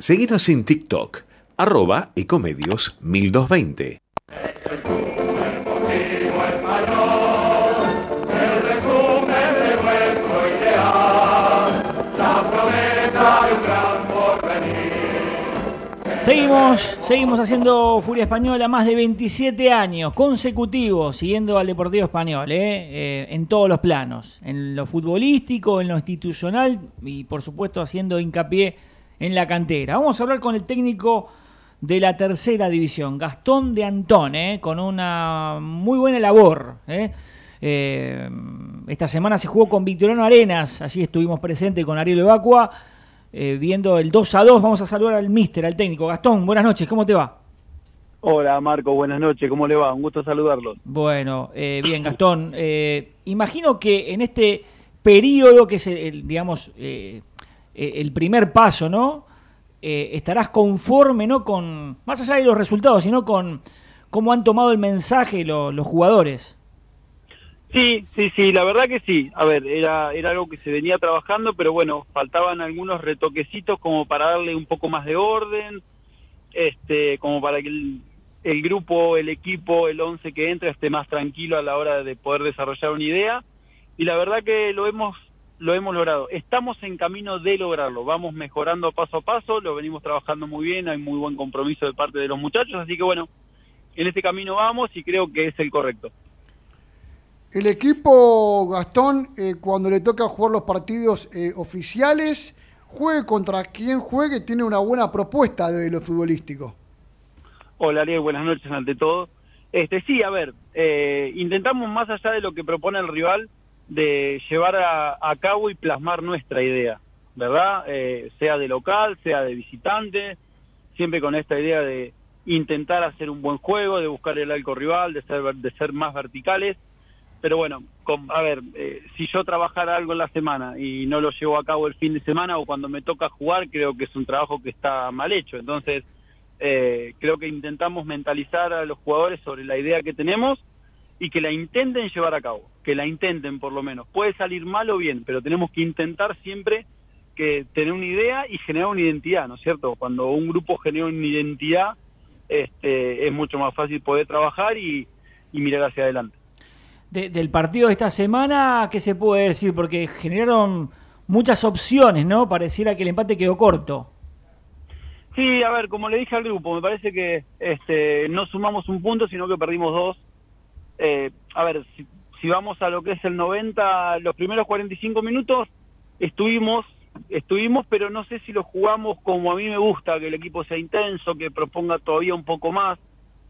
Seguinos en TikTok, arroba ecomedios 1220. El resumen de nuestro ideal, la promesa de un gran porvenir. Seguimos, seguimos haciendo Furia Española más de 27 años consecutivos, siguiendo al Deportivo Español, ¿eh? Eh, en todos los planos, en lo futbolístico, en lo institucional y por supuesto haciendo hincapié en la cantera. Vamos a hablar con el técnico de la tercera división, Gastón de Antón, ¿eh? con una muy buena labor. ¿eh? Eh, esta semana se jugó con Victoriano Arenas, allí estuvimos presentes con Ariel Evacua, viendo el 2 a 2. Vamos a saludar al míster, al técnico. Gastón, buenas noches, ¿cómo te va? Hola Marco, buenas noches, ¿cómo le va? Un gusto saludarlos. Bueno, bien, Gastón. imagino que en este periodo, que es el, el, digamos, eh, eh, el primer paso, ¿no? Eh, estarás conforme, ¿no? Con, más allá de los resultados, sino con cómo han tomado el mensaje lo- los jugadores. Sí, sí, sí, la verdad que sí. A ver, era, era algo que se venía trabajando, pero bueno, faltaban algunos retoquecitos como para darle un poco más de orden, este, como para que el, el grupo, el equipo, el once que entra esté más tranquilo a la hora de poder desarrollar una idea. Y la verdad que lo hemos, lo hemos logrado. Estamos en camino de lograrlo. Vamos mejorando paso a paso, lo venimos trabajando muy bien, hay muy buen compromiso de parte de los muchachos, así que bueno, en este camino vamos y creo que es el correcto. El equipo Gastón, eh, cuando le toca jugar los partidos eh, oficiales, juegue contra quien juegue, tiene una buena propuesta de lo futbolístico. Hola Ariel, buenas noches ante todo. Este sí, a ver, eh, intentamos más allá de lo que propone el rival de llevar a, a cabo y plasmar nuestra idea, ¿verdad? Eh, sea de local, sea de visitante, siempre con esta idea de intentar hacer un buen juego, de buscar el arco rival, de ser de ser más verticales. Pero bueno, con- a ver, eh, si yo trabajara algo en la semana y no lo llevo a cabo el fin de semana o cuando me toca jugar, creo que es un trabajo que está mal hecho. Entonces, eh, creo que intentamos mentalizar a los jugadores sobre la idea que tenemos y que la intenten llevar a cabo, que la intenten por lo menos. Puede salir mal o bien, pero tenemos que intentar siempre que tener una idea y generar una identidad, ¿no es cierto? Cuando un grupo genera una identidad, este, es mucho más fácil poder trabajar y, y mirar hacia adelante. De- del partido de esta semana, ¿qué se puede decir? Porque generaron muchas opciones, ¿no? Pareciera que el empate quedó corto. Sí, a ver, como le dije al grupo, me parece que este, no sumamos un punto, sino que perdimos dos. Eh, a ver, si, si vamos a lo que es el 90, los primeros 45 minutos estuvimos, estuvimos, pero no sé si lo jugamos como a mí me gusta, que el equipo sea intenso, que proponga todavía un poco más.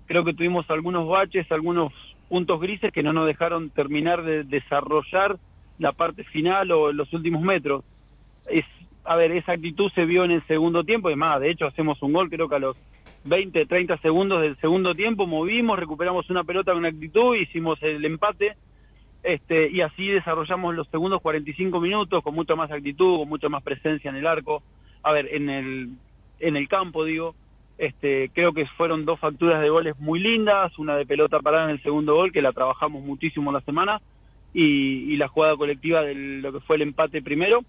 Creo que tuvimos algunos baches, algunos puntos grises que no nos dejaron terminar de desarrollar la parte final o los últimos metros. Es, a ver, esa actitud se vio en el segundo tiempo, y más, de hecho hacemos un gol creo que a los 20, 30 segundos del segundo tiempo, movimos, recuperamos una pelota con actitud, hicimos el empate, este, y así desarrollamos los segundos 45 minutos con mucha más actitud, con mucha más presencia en el arco, a ver, en el, en el campo digo, este, creo que fueron dos facturas de goles muy lindas, una de pelota parada en el segundo gol, que la trabajamos muchísimo la semana, y, y la jugada colectiva de lo que fue el empate primero.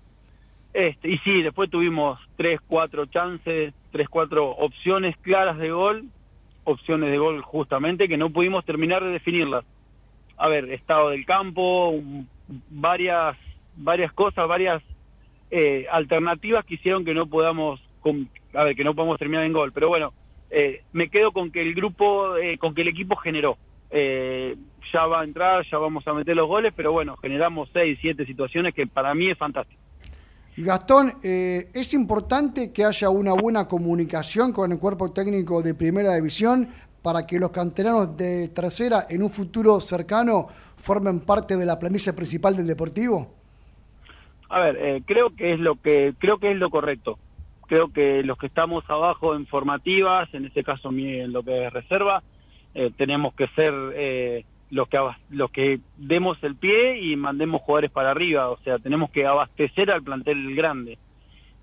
Este, y sí, después tuvimos tres, cuatro chances, tres, cuatro opciones claras de gol, opciones de gol justamente, que no pudimos terminar de definirlas. A ver, estado del campo, varias, varias cosas, varias eh, alternativas que hicieron que no podamos, a ver, que no podamos terminar en gol. Pero bueno, eh, me quedo con que el grupo, eh, con que el equipo generó. Eh, ya va a entrar, ya vamos a meter los goles, pero bueno, generamos seis, siete situaciones que para mí es fantástico. Gastón, eh, es importante que haya una buena comunicación con el cuerpo técnico de primera división para que los canteranos de tercera en un futuro cercano formen parte de la plantilla principal del Deportivo. A ver, eh, creo que es lo que creo que es lo correcto. Creo que los que estamos abajo en formativas, en este caso en lo que es reserva, eh, tenemos que ser eh, los que los que demos el pie y mandemos jugadores para arriba. O sea, tenemos que abastecer al plantel grande.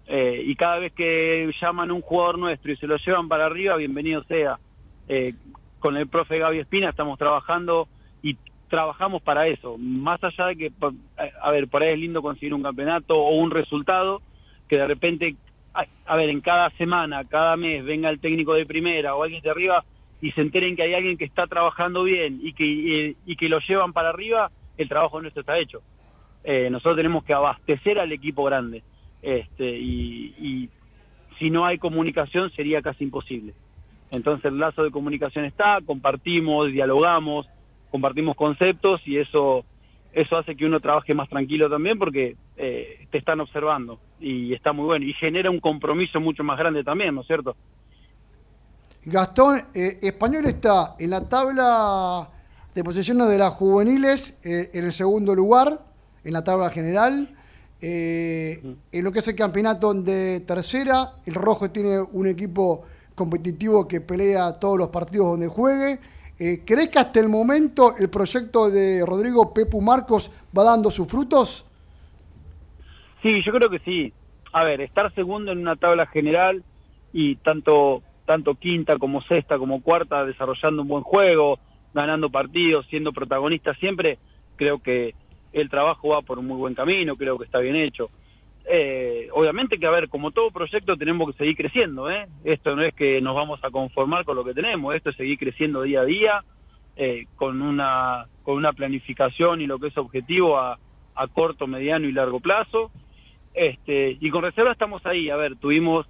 Eh, y cada vez que llaman un jugador nuestro y se lo llevan para arriba, bienvenido sea. Eh, con el profe Gaby Espina estamos trabajando y trabajamos para eso. Más allá de que, pa- a ver, por ahí es lindo conseguir un campeonato o un resultado, que de repente, a, a ver, en cada semana, cada mes venga el técnico de primera o alguien de arriba y se enteren que hay alguien que está trabajando bien y que, y, que lo llevan para arriba, el trabajo nuestro está hecho. Eh, nosotros tenemos que abastecer al equipo grande. Este, y, y si no hay comunicación sería casi imposible. Entonces el lazo de comunicación está, compartimos, dialogamos, compartimos conceptos y eso eso hace que uno trabaje más tranquilo también porque eh, te están observando y está muy bueno y genera un compromiso mucho más grande también, ¿no es cierto? Gastón, eh, Español está en la tabla de posiciones de las juveniles eh, en el segundo lugar, en la tabla general. Eh, en lo que es el campeonato de tercera, el Rojo tiene un equipo competitivo que pelea todos los partidos donde juegue. ¿Crees que hasta el momento el proyecto de Rodrigo Pepu Marcos va dando sus frutos? Sí, yo creo que sí. A ver, estar segundo en una tabla general y tanto tanto quinta como sexta como cuarta desarrollando un buen juego, ganando partidos, siendo protagonista siempre, creo que el trabajo va por un muy buen camino, creo que está bien hecho. Eh, obviamente que, a ver, como todo proyecto tenemos que seguir creciendo, ¿eh? Esto no es que nos vamos a conformar con lo que tenemos, esto es seguir creciendo día a día, eh, con, una, con una planificación y lo que es objetivo a, a corto, mediano y largo plazo. Este, y con reserva estamos ahí, a ver, tuvimos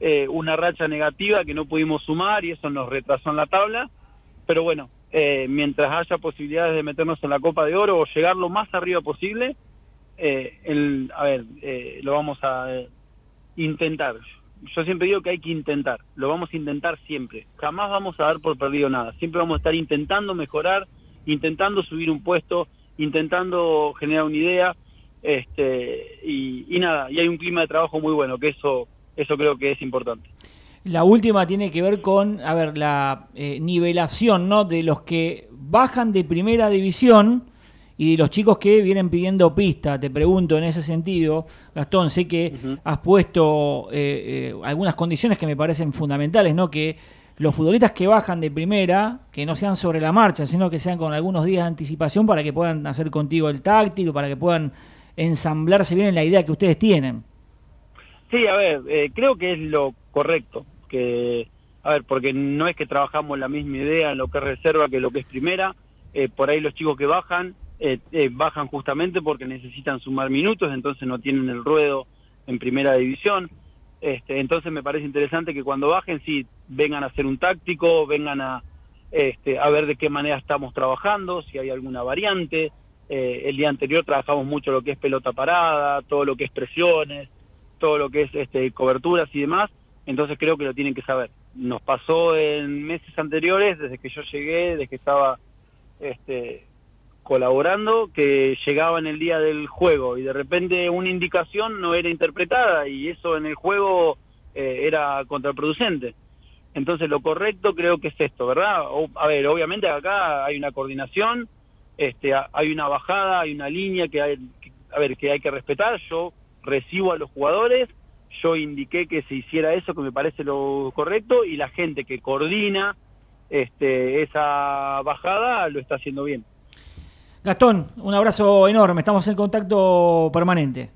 eh, una racha negativa que no pudimos sumar y eso nos retrasó en la tabla, pero bueno, eh, mientras haya posibilidades de meternos en la Copa de Oro o llegar lo más arriba posible, eh, el, a ver, eh, lo vamos a eh, intentar. Yo siempre digo que hay que intentar, lo vamos a intentar siempre. Jamás vamos a dar por perdido nada. Siempre vamos a estar intentando mejorar, intentando subir un puesto, intentando generar una idea, este, y, y nada, y hay un clima de trabajo muy bueno, que eso, eso creo que es importante. La última tiene que ver con, a ver, la eh, nivelación, ¿no? De los que bajan de primera división y de los chicos que vienen pidiendo pista. Te pregunto en ese sentido, Gastón, sé que has puesto eh, eh, algunas condiciones que me parecen fundamentales, ¿no? Que los futbolistas que bajan de primera, que no sean sobre la marcha, sino que sean con algunos días de anticipación para que puedan hacer contigo el táctico, para que puedan ensamblarse bien en la idea que ustedes tienen. Sí, a ver, eh, creo que es lo correcto, que, a ver, porque no es que trabajamos la misma idea en lo que es reserva que lo que es primera, eh, por ahí los chicos que bajan, eh, eh, bajan justamente porque necesitan sumar minutos, entonces no tienen el ruedo en primera división, este, entonces me parece interesante que cuando bajen, sí, vengan a hacer un táctico, vengan a, este, a ver de qué manera estamos trabajando, si hay alguna variante, eh, el día anterior trabajamos mucho lo que es pelota parada, todo lo que es presiones, todo lo que es este, coberturas y demás, entonces creo que lo tienen que saber. Nos pasó en meses anteriores, desde que yo llegué, desde que estaba este, colaborando, que llegaba en el día del juego y de repente una indicación no era interpretada y eso en el juego eh, era contraproducente. Entonces lo correcto creo que es esto, ¿verdad? O- a ver, obviamente acá hay una coordinación, este, hay una bajada, hay una línea que hay, a ver, que hay que respetar. Yo recibo a los jugadores, yo indiqué que se hiciera eso, que me parece lo correcto, y la gente que coordina este, esa bajada lo está haciendo bien. Gastón, un abrazo enorme, estamos en contacto permanente.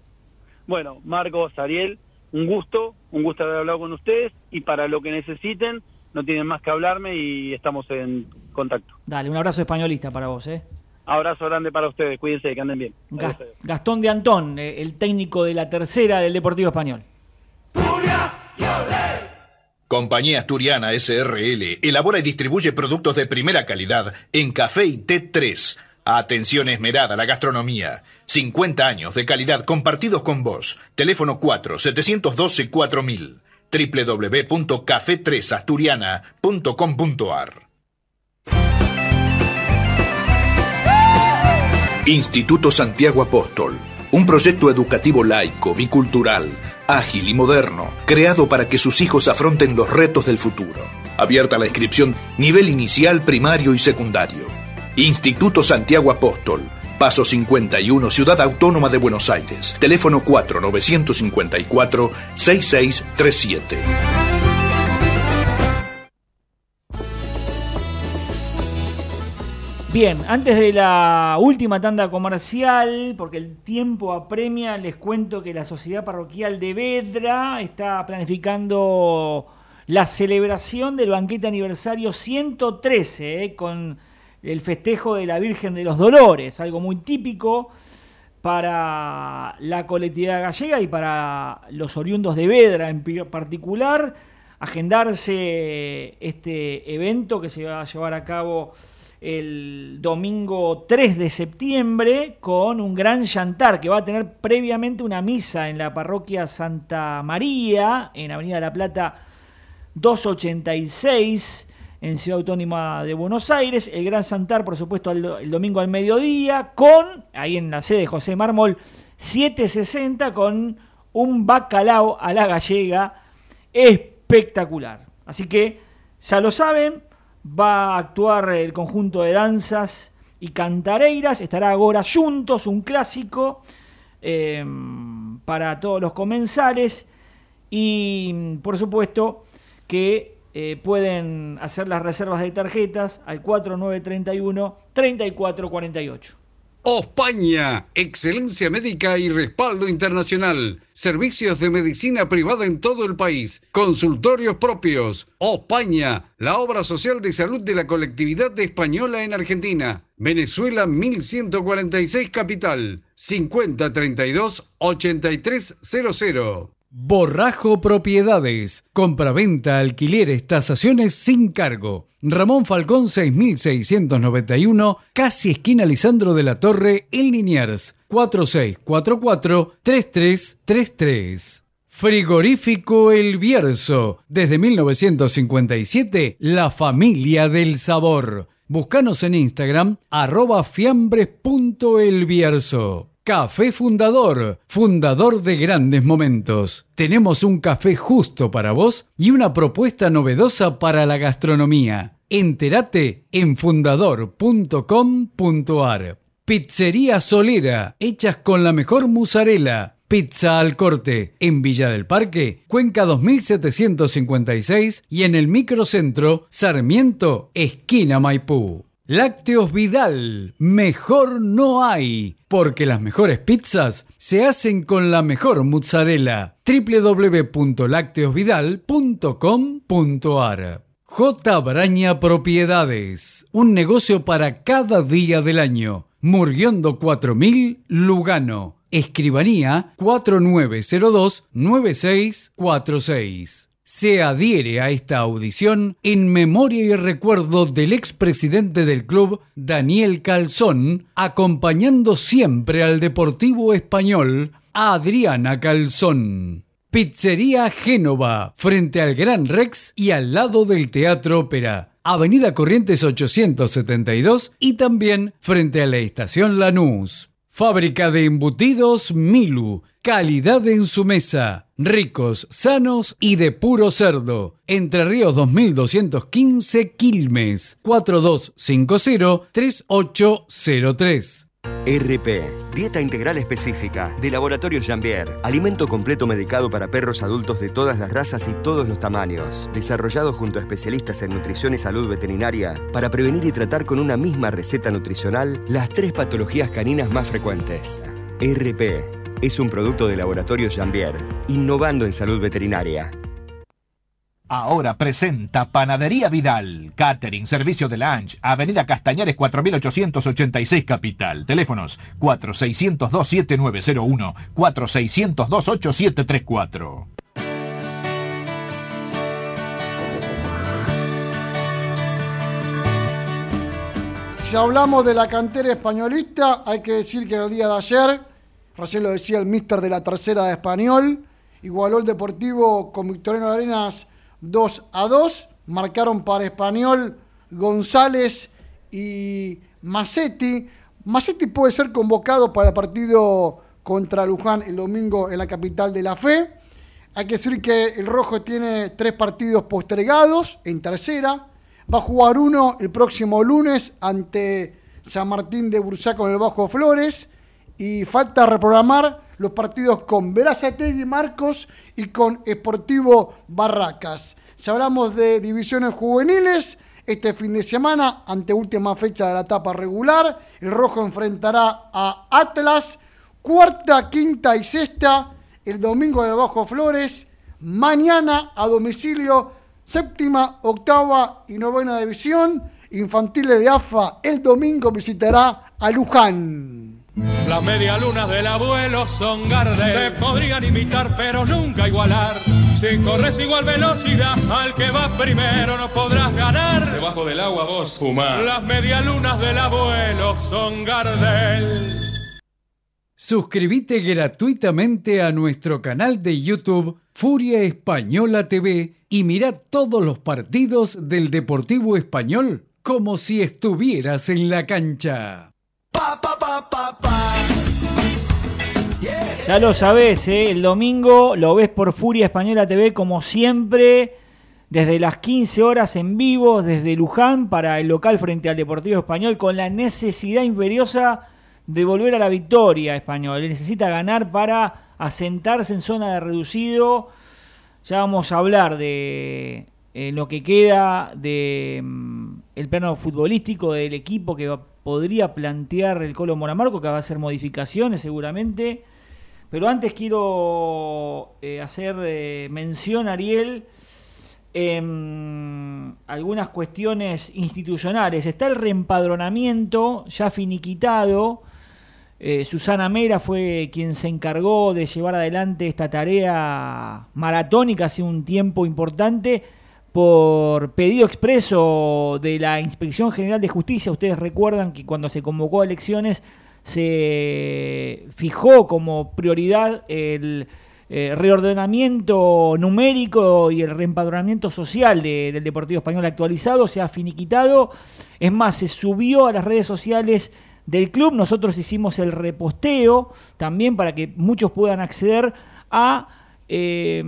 Bueno, Marcos, Ariel, un gusto, un gusto haber hablado con ustedes, y para lo que necesiten, no tienen más que hablarme y estamos en contacto. Dale, un abrazo españolista para vos, ¿eh? Abrazo grande para ustedes, cuídense, que anden bien. Gas- Gastón de Antón, eh, el técnico de la tercera del Deportivo Español. Compañía Asturiana SRL elabora y distribuye productos de primera calidad en café y té 3. Atención esmerada a la gastronomía. 50 años de calidad compartidos con vos. Teléfono 4 712 Instituto Santiago Apóstol, un proyecto educativo laico, bicultural, ágil y moderno, creado para que sus hijos afronten los retos del futuro. Abierta la inscripción nivel inicial, primario y secundario. Instituto Santiago Apóstol, Paso 51, Ciudad Autónoma de Buenos Aires. Teléfono 4-954-6637. Bien, antes de la última tanda comercial, porque el tiempo apremia, les cuento que la Sociedad Parroquial de Vedra está planificando la celebración del banquete aniversario 113, eh, con el festejo de la Virgen de los Dolores, algo muy típico para la colectividad gallega y para los oriundos de Vedra en particular, agendarse este evento que se va a llevar a cabo el domingo 3 de septiembre con un gran chantar que va a tener previamente una misa en la parroquia Santa María, en Avenida La Plata 286 en Ciudad Autónoma de Buenos Aires, el Gran Santar, por supuesto, el, el domingo al mediodía, con, ahí en la sede José Mármol, 760, con un bacalao a la gallega espectacular. Así que, ya lo saben, va a actuar el conjunto de danzas y cantareiras, estará ahora juntos, un clásico eh, para todos los comensales y por supuesto que eh, pueden hacer las reservas de tarjetas al 4931 3448. Ospaña, excelencia médica y respaldo internacional. Servicios de medicina privada en todo el país. Consultorios propios. Ospaña, la obra social de salud de la colectividad española en Argentina. Venezuela 1146 Capital. 5032 8300. Borrajo Propiedades. Compraventa, alquileres, tasaciones sin cargo. Ramón Falcón 6691, casi esquina Lisandro de la Torre, en Liniers. 4644-3333. Frigorífico El Bierzo. Desde 1957, la familia del sabor. Búscanos en Instagram, arroba fiambres.elbierzo. Café Fundador, fundador de grandes momentos. Tenemos un café justo para vos y una propuesta novedosa para la gastronomía. Entérate en fundador.com.ar. Pizzería Solera, hechas con la mejor mozzarella. Pizza al corte, en Villa del Parque, Cuenca 2756 y en el microcentro Sarmiento, esquina Maipú. Lácteos Vidal, mejor no hay, porque las mejores pizzas se hacen con la mejor mozzarella. www.lácteosvidal.com.ar J. Braña Propiedades, un negocio para cada día del año. Murguiondo 4000, Lugano. Escribanía 4902-9646 se adhiere a esta audición en memoria y recuerdo del expresidente del club, Daniel Calzón, acompañando siempre al Deportivo Español, Adriana Calzón. Pizzería Génova, frente al Gran Rex y al lado del Teatro Ópera. Avenida Corrientes 872 y también frente a la Estación Lanús. Fábrica de embutidos Milu. Calidad en su mesa. Ricos, sanos y de puro cerdo. Entre Ríos 2215 Quilmes. 4250-3803. RP, Dieta Integral Específica, de Laboratorio Jambier, alimento completo medicado para perros adultos de todas las razas y todos los tamaños, desarrollado junto a especialistas en nutrición y salud veterinaria para prevenir y tratar con una misma receta nutricional las tres patologías caninas más frecuentes. RP es un producto de Laboratorio Jambier, innovando en salud veterinaria. Ahora presenta Panadería Vidal, Catering, Servicio de Lunch, Avenida Castañares 4886 Capital. Teléfonos 4602-7901, 4602-8734. Si hablamos de la cantera españolista, hay que decir que el día de ayer, recién lo decía el míster de la tercera de español, igualó el Deportivo con Victoriano Arenas 2 a 2. Marcaron para Español González y Massetti. Massetti puede ser convocado para el partido contra Luján el domingo en la capital de la fe. Hay que decir que el Rojo tiene tres partidos postergados en tercera. Va a jugar uno el próximo lunes ante San Martín de Bursaco en el Bajo Flores. Y falta reprogramar los partidos con Verazategui Marcos y con Esportivo Barracas. Si hablamos de divisiones juveniles, este fin de semana, ante última fecha de la etapa regular, el Rojo enfrentará a Atlas, cuarta, quinta y sexta, el domingo de Bajo Flores, mañana a domicilio, séptima, octava y novena división, infantiles de AFA, el domingo visitará a Luján. Las medialunas del abuelo son Gardel. Te podrían imitar, pero nunca igualar. Si corres igual velocidad al que va primero, no podrás ganar. Debajo del agua vos fumar. Las medialunas del abuelo son Gardel. Suscríbete gratuitamente a nuestro canal de YouTube Furia Española TV y mira todos los partidos del Deportivo Español como si estuvieras en la cancha. Ya lo sabés, ¿eh? el domingo lo ves por Furia Española TV como siempre, desde las 15 horas en vivo, desde Luján para el local frente al Deportivo Español, con la necesidad imperiosa de volver a la victoria español. Necesita ganar para asentarse en zona de reducido. Ya vamos a hablar de eh, lo que queda de mm, plano futbolístico del equipo que va- podría plantear el Colo Moramarco, que va a hacer modificaciones seguramente. Pero antes quiero eh, hacer eh, mención, Ariel, en algunas cuestiones institucionales. Está el reempadronamiento ya finiquitado. Eh, Susana Mera fue quien se encargó de llevar adelante esta tarea maratónica hace un tiempo importante por pedido expreso de la Inspección General de Justicia. Ustedes recuerdan que cuando se convocó a elecciones se fijó como prioridad el eh, reordenamiento numérico y el reempadronamiento social de- del Deportivo Español actualizado, se ha finiquitado. Es más, se subió a las redes sociales del club. Nosotros hicimos el reposteo también para que muchos puedan acceder a eh,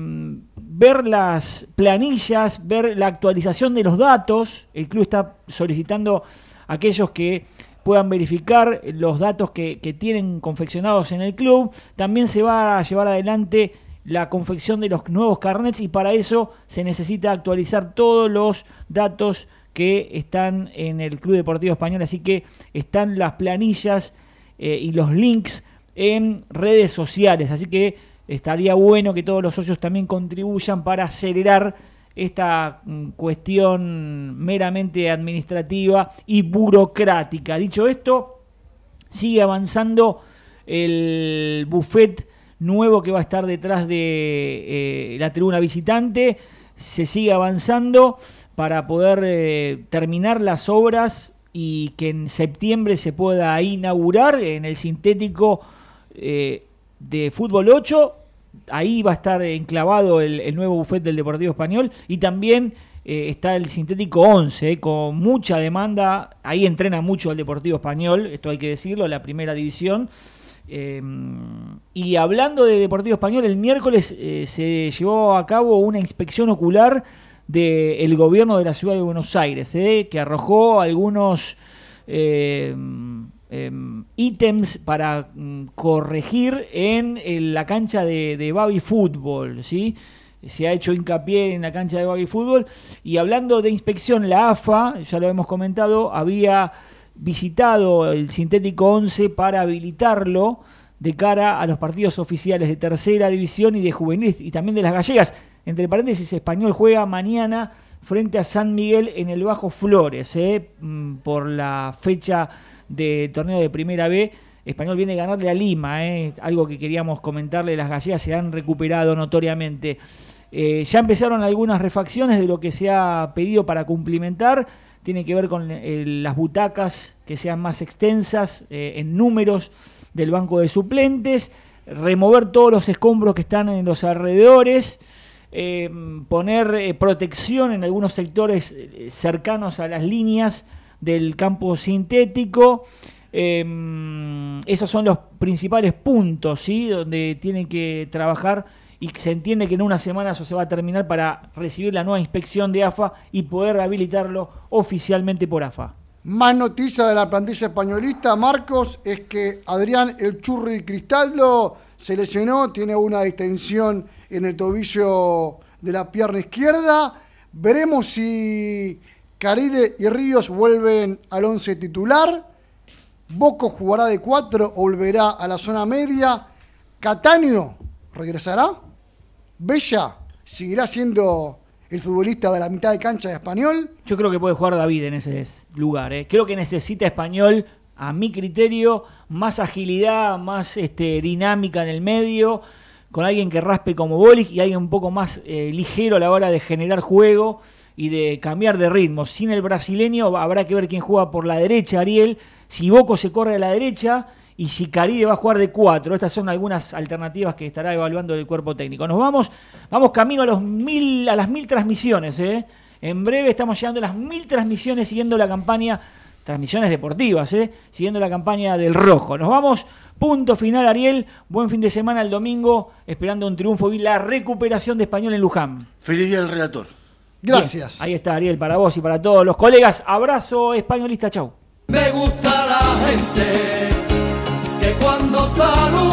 ver las planillas, ver la actualización de los datos. El club está solicitando a aquellos que puedan verificar los datos que, tienen confeccionados en el club. También se va a llevar adelante la confección de los nuevos carnets y para eso se necesita actualizar todos los datos que están en el Club Deportivo Español. Así que están las planillas eh, y los links en redes sociales. Así que estaría bueno que todos los socios también contribuyan para acelerar esta mm, cuestión meramente administrativa y burocrática. Dicho esto, sigue avanzando el buffet nuevo que va a estar detrás de eh, la tribuna visitante. Se sigue avanzando para poder eh, terminar las obras y que en septiembre se pueda inaugurar en el sintético eh, de fútbol 8. Ahí va a estar enclavado el, nuevo buffet del Deportivo Español y también eh, está el sintético 11 eh, con mucha demanda. Ahí entrena mucho el Deportivo Español, esto hay que decirlo, la primera división. Eh, y hablando de Deportivo Español, el miércoles se llevó a cabo una inspección ocular del gobierno de la ciudad de Buenos Aires, que arrojó algunos ítems para mm, corregir en, la cancha de, de Babi Fútbol, ¿sí? Se ha hecho hincapié en la cancha de Babi Fútbol. Y hablando de inspección, la AFA, ya lo hemos comentado, había visitado el sintético 11 para habilitarlo de cara a los partidos oficiales de tercera división y de juveniles y también de las gallegas. Entre paréntesis, Español juega mañana frente a San Miguel en el Bajo Flores, ¿eh? Mm, por la fecha de torneo de Primera B. Español viene a ganarle a Lima, ¿eh? algo que queríamos comentarle, las gallegas se han recuperado notoriamente. Eh, ya empezaron algunas refacciones de lo que se ha pedido para cumplimentar, tiene que ver con eh, las butacas que sean más extensas en números del banco de suplentes, remover todos los escombros que están en los alrededores, poner protección en algunos sectores cercanos a las líneas del campo sintético. Eh, esos son los principales puntos, ¿sí? Donde tienen que trabajar y se entiende que en una semana eso se va a terminar para recibir la nueva inspección de AFA y poder habilitarlo oficialmente por AFA. Más noticia de la plantilla españolista, Marcos, es que Adrián El Churri Cristaldo se lesionó, tiene una distensión en el tobillo de la pierna izquierda. Veremos si Caride y Ríos vuelven al once titular. Boco jugará de cuatro o volverá a la zona media. Cataño regresará. Bella seguirá siendo el futbolista de la mitad de cancha de español. Yo creo que puede jugar David en ese lugar. ¿eh? Creo que necesita español, a mi criterio, más agilidad, más este, dinámica en el medio, con alguien que raspe como Bolic y alguien un poco más eh, ligero a la hora de generar juego y de cambiar de ritmo. Sin el brasileño habrá que ver quién juega por la derecha, Ariel. Si Boco se corre a la derecha y si Caride va a jugar de 4. Estas son algunas alternativas que estará evaluando el cuerpo técnico. Nos vamos, vamos camino a, los mil, a las mil transmisiones. ¿eh? En breve estamos llegando a las mil transmisiones siguiendo la campaña, transmisiones deportivas, ¿eh? siguiendo la campaña del rojo. Nos vamos, punto final Ariel, buen fin de semana el domingo, esperando un triunfo y la recuperación de Español en Luján. Feliz día del relator. Gracias. Ahí está, Ariel, para vos y para todos los colegas. Abrazo españolista, chau. Me gusta la gente que cuando saluda.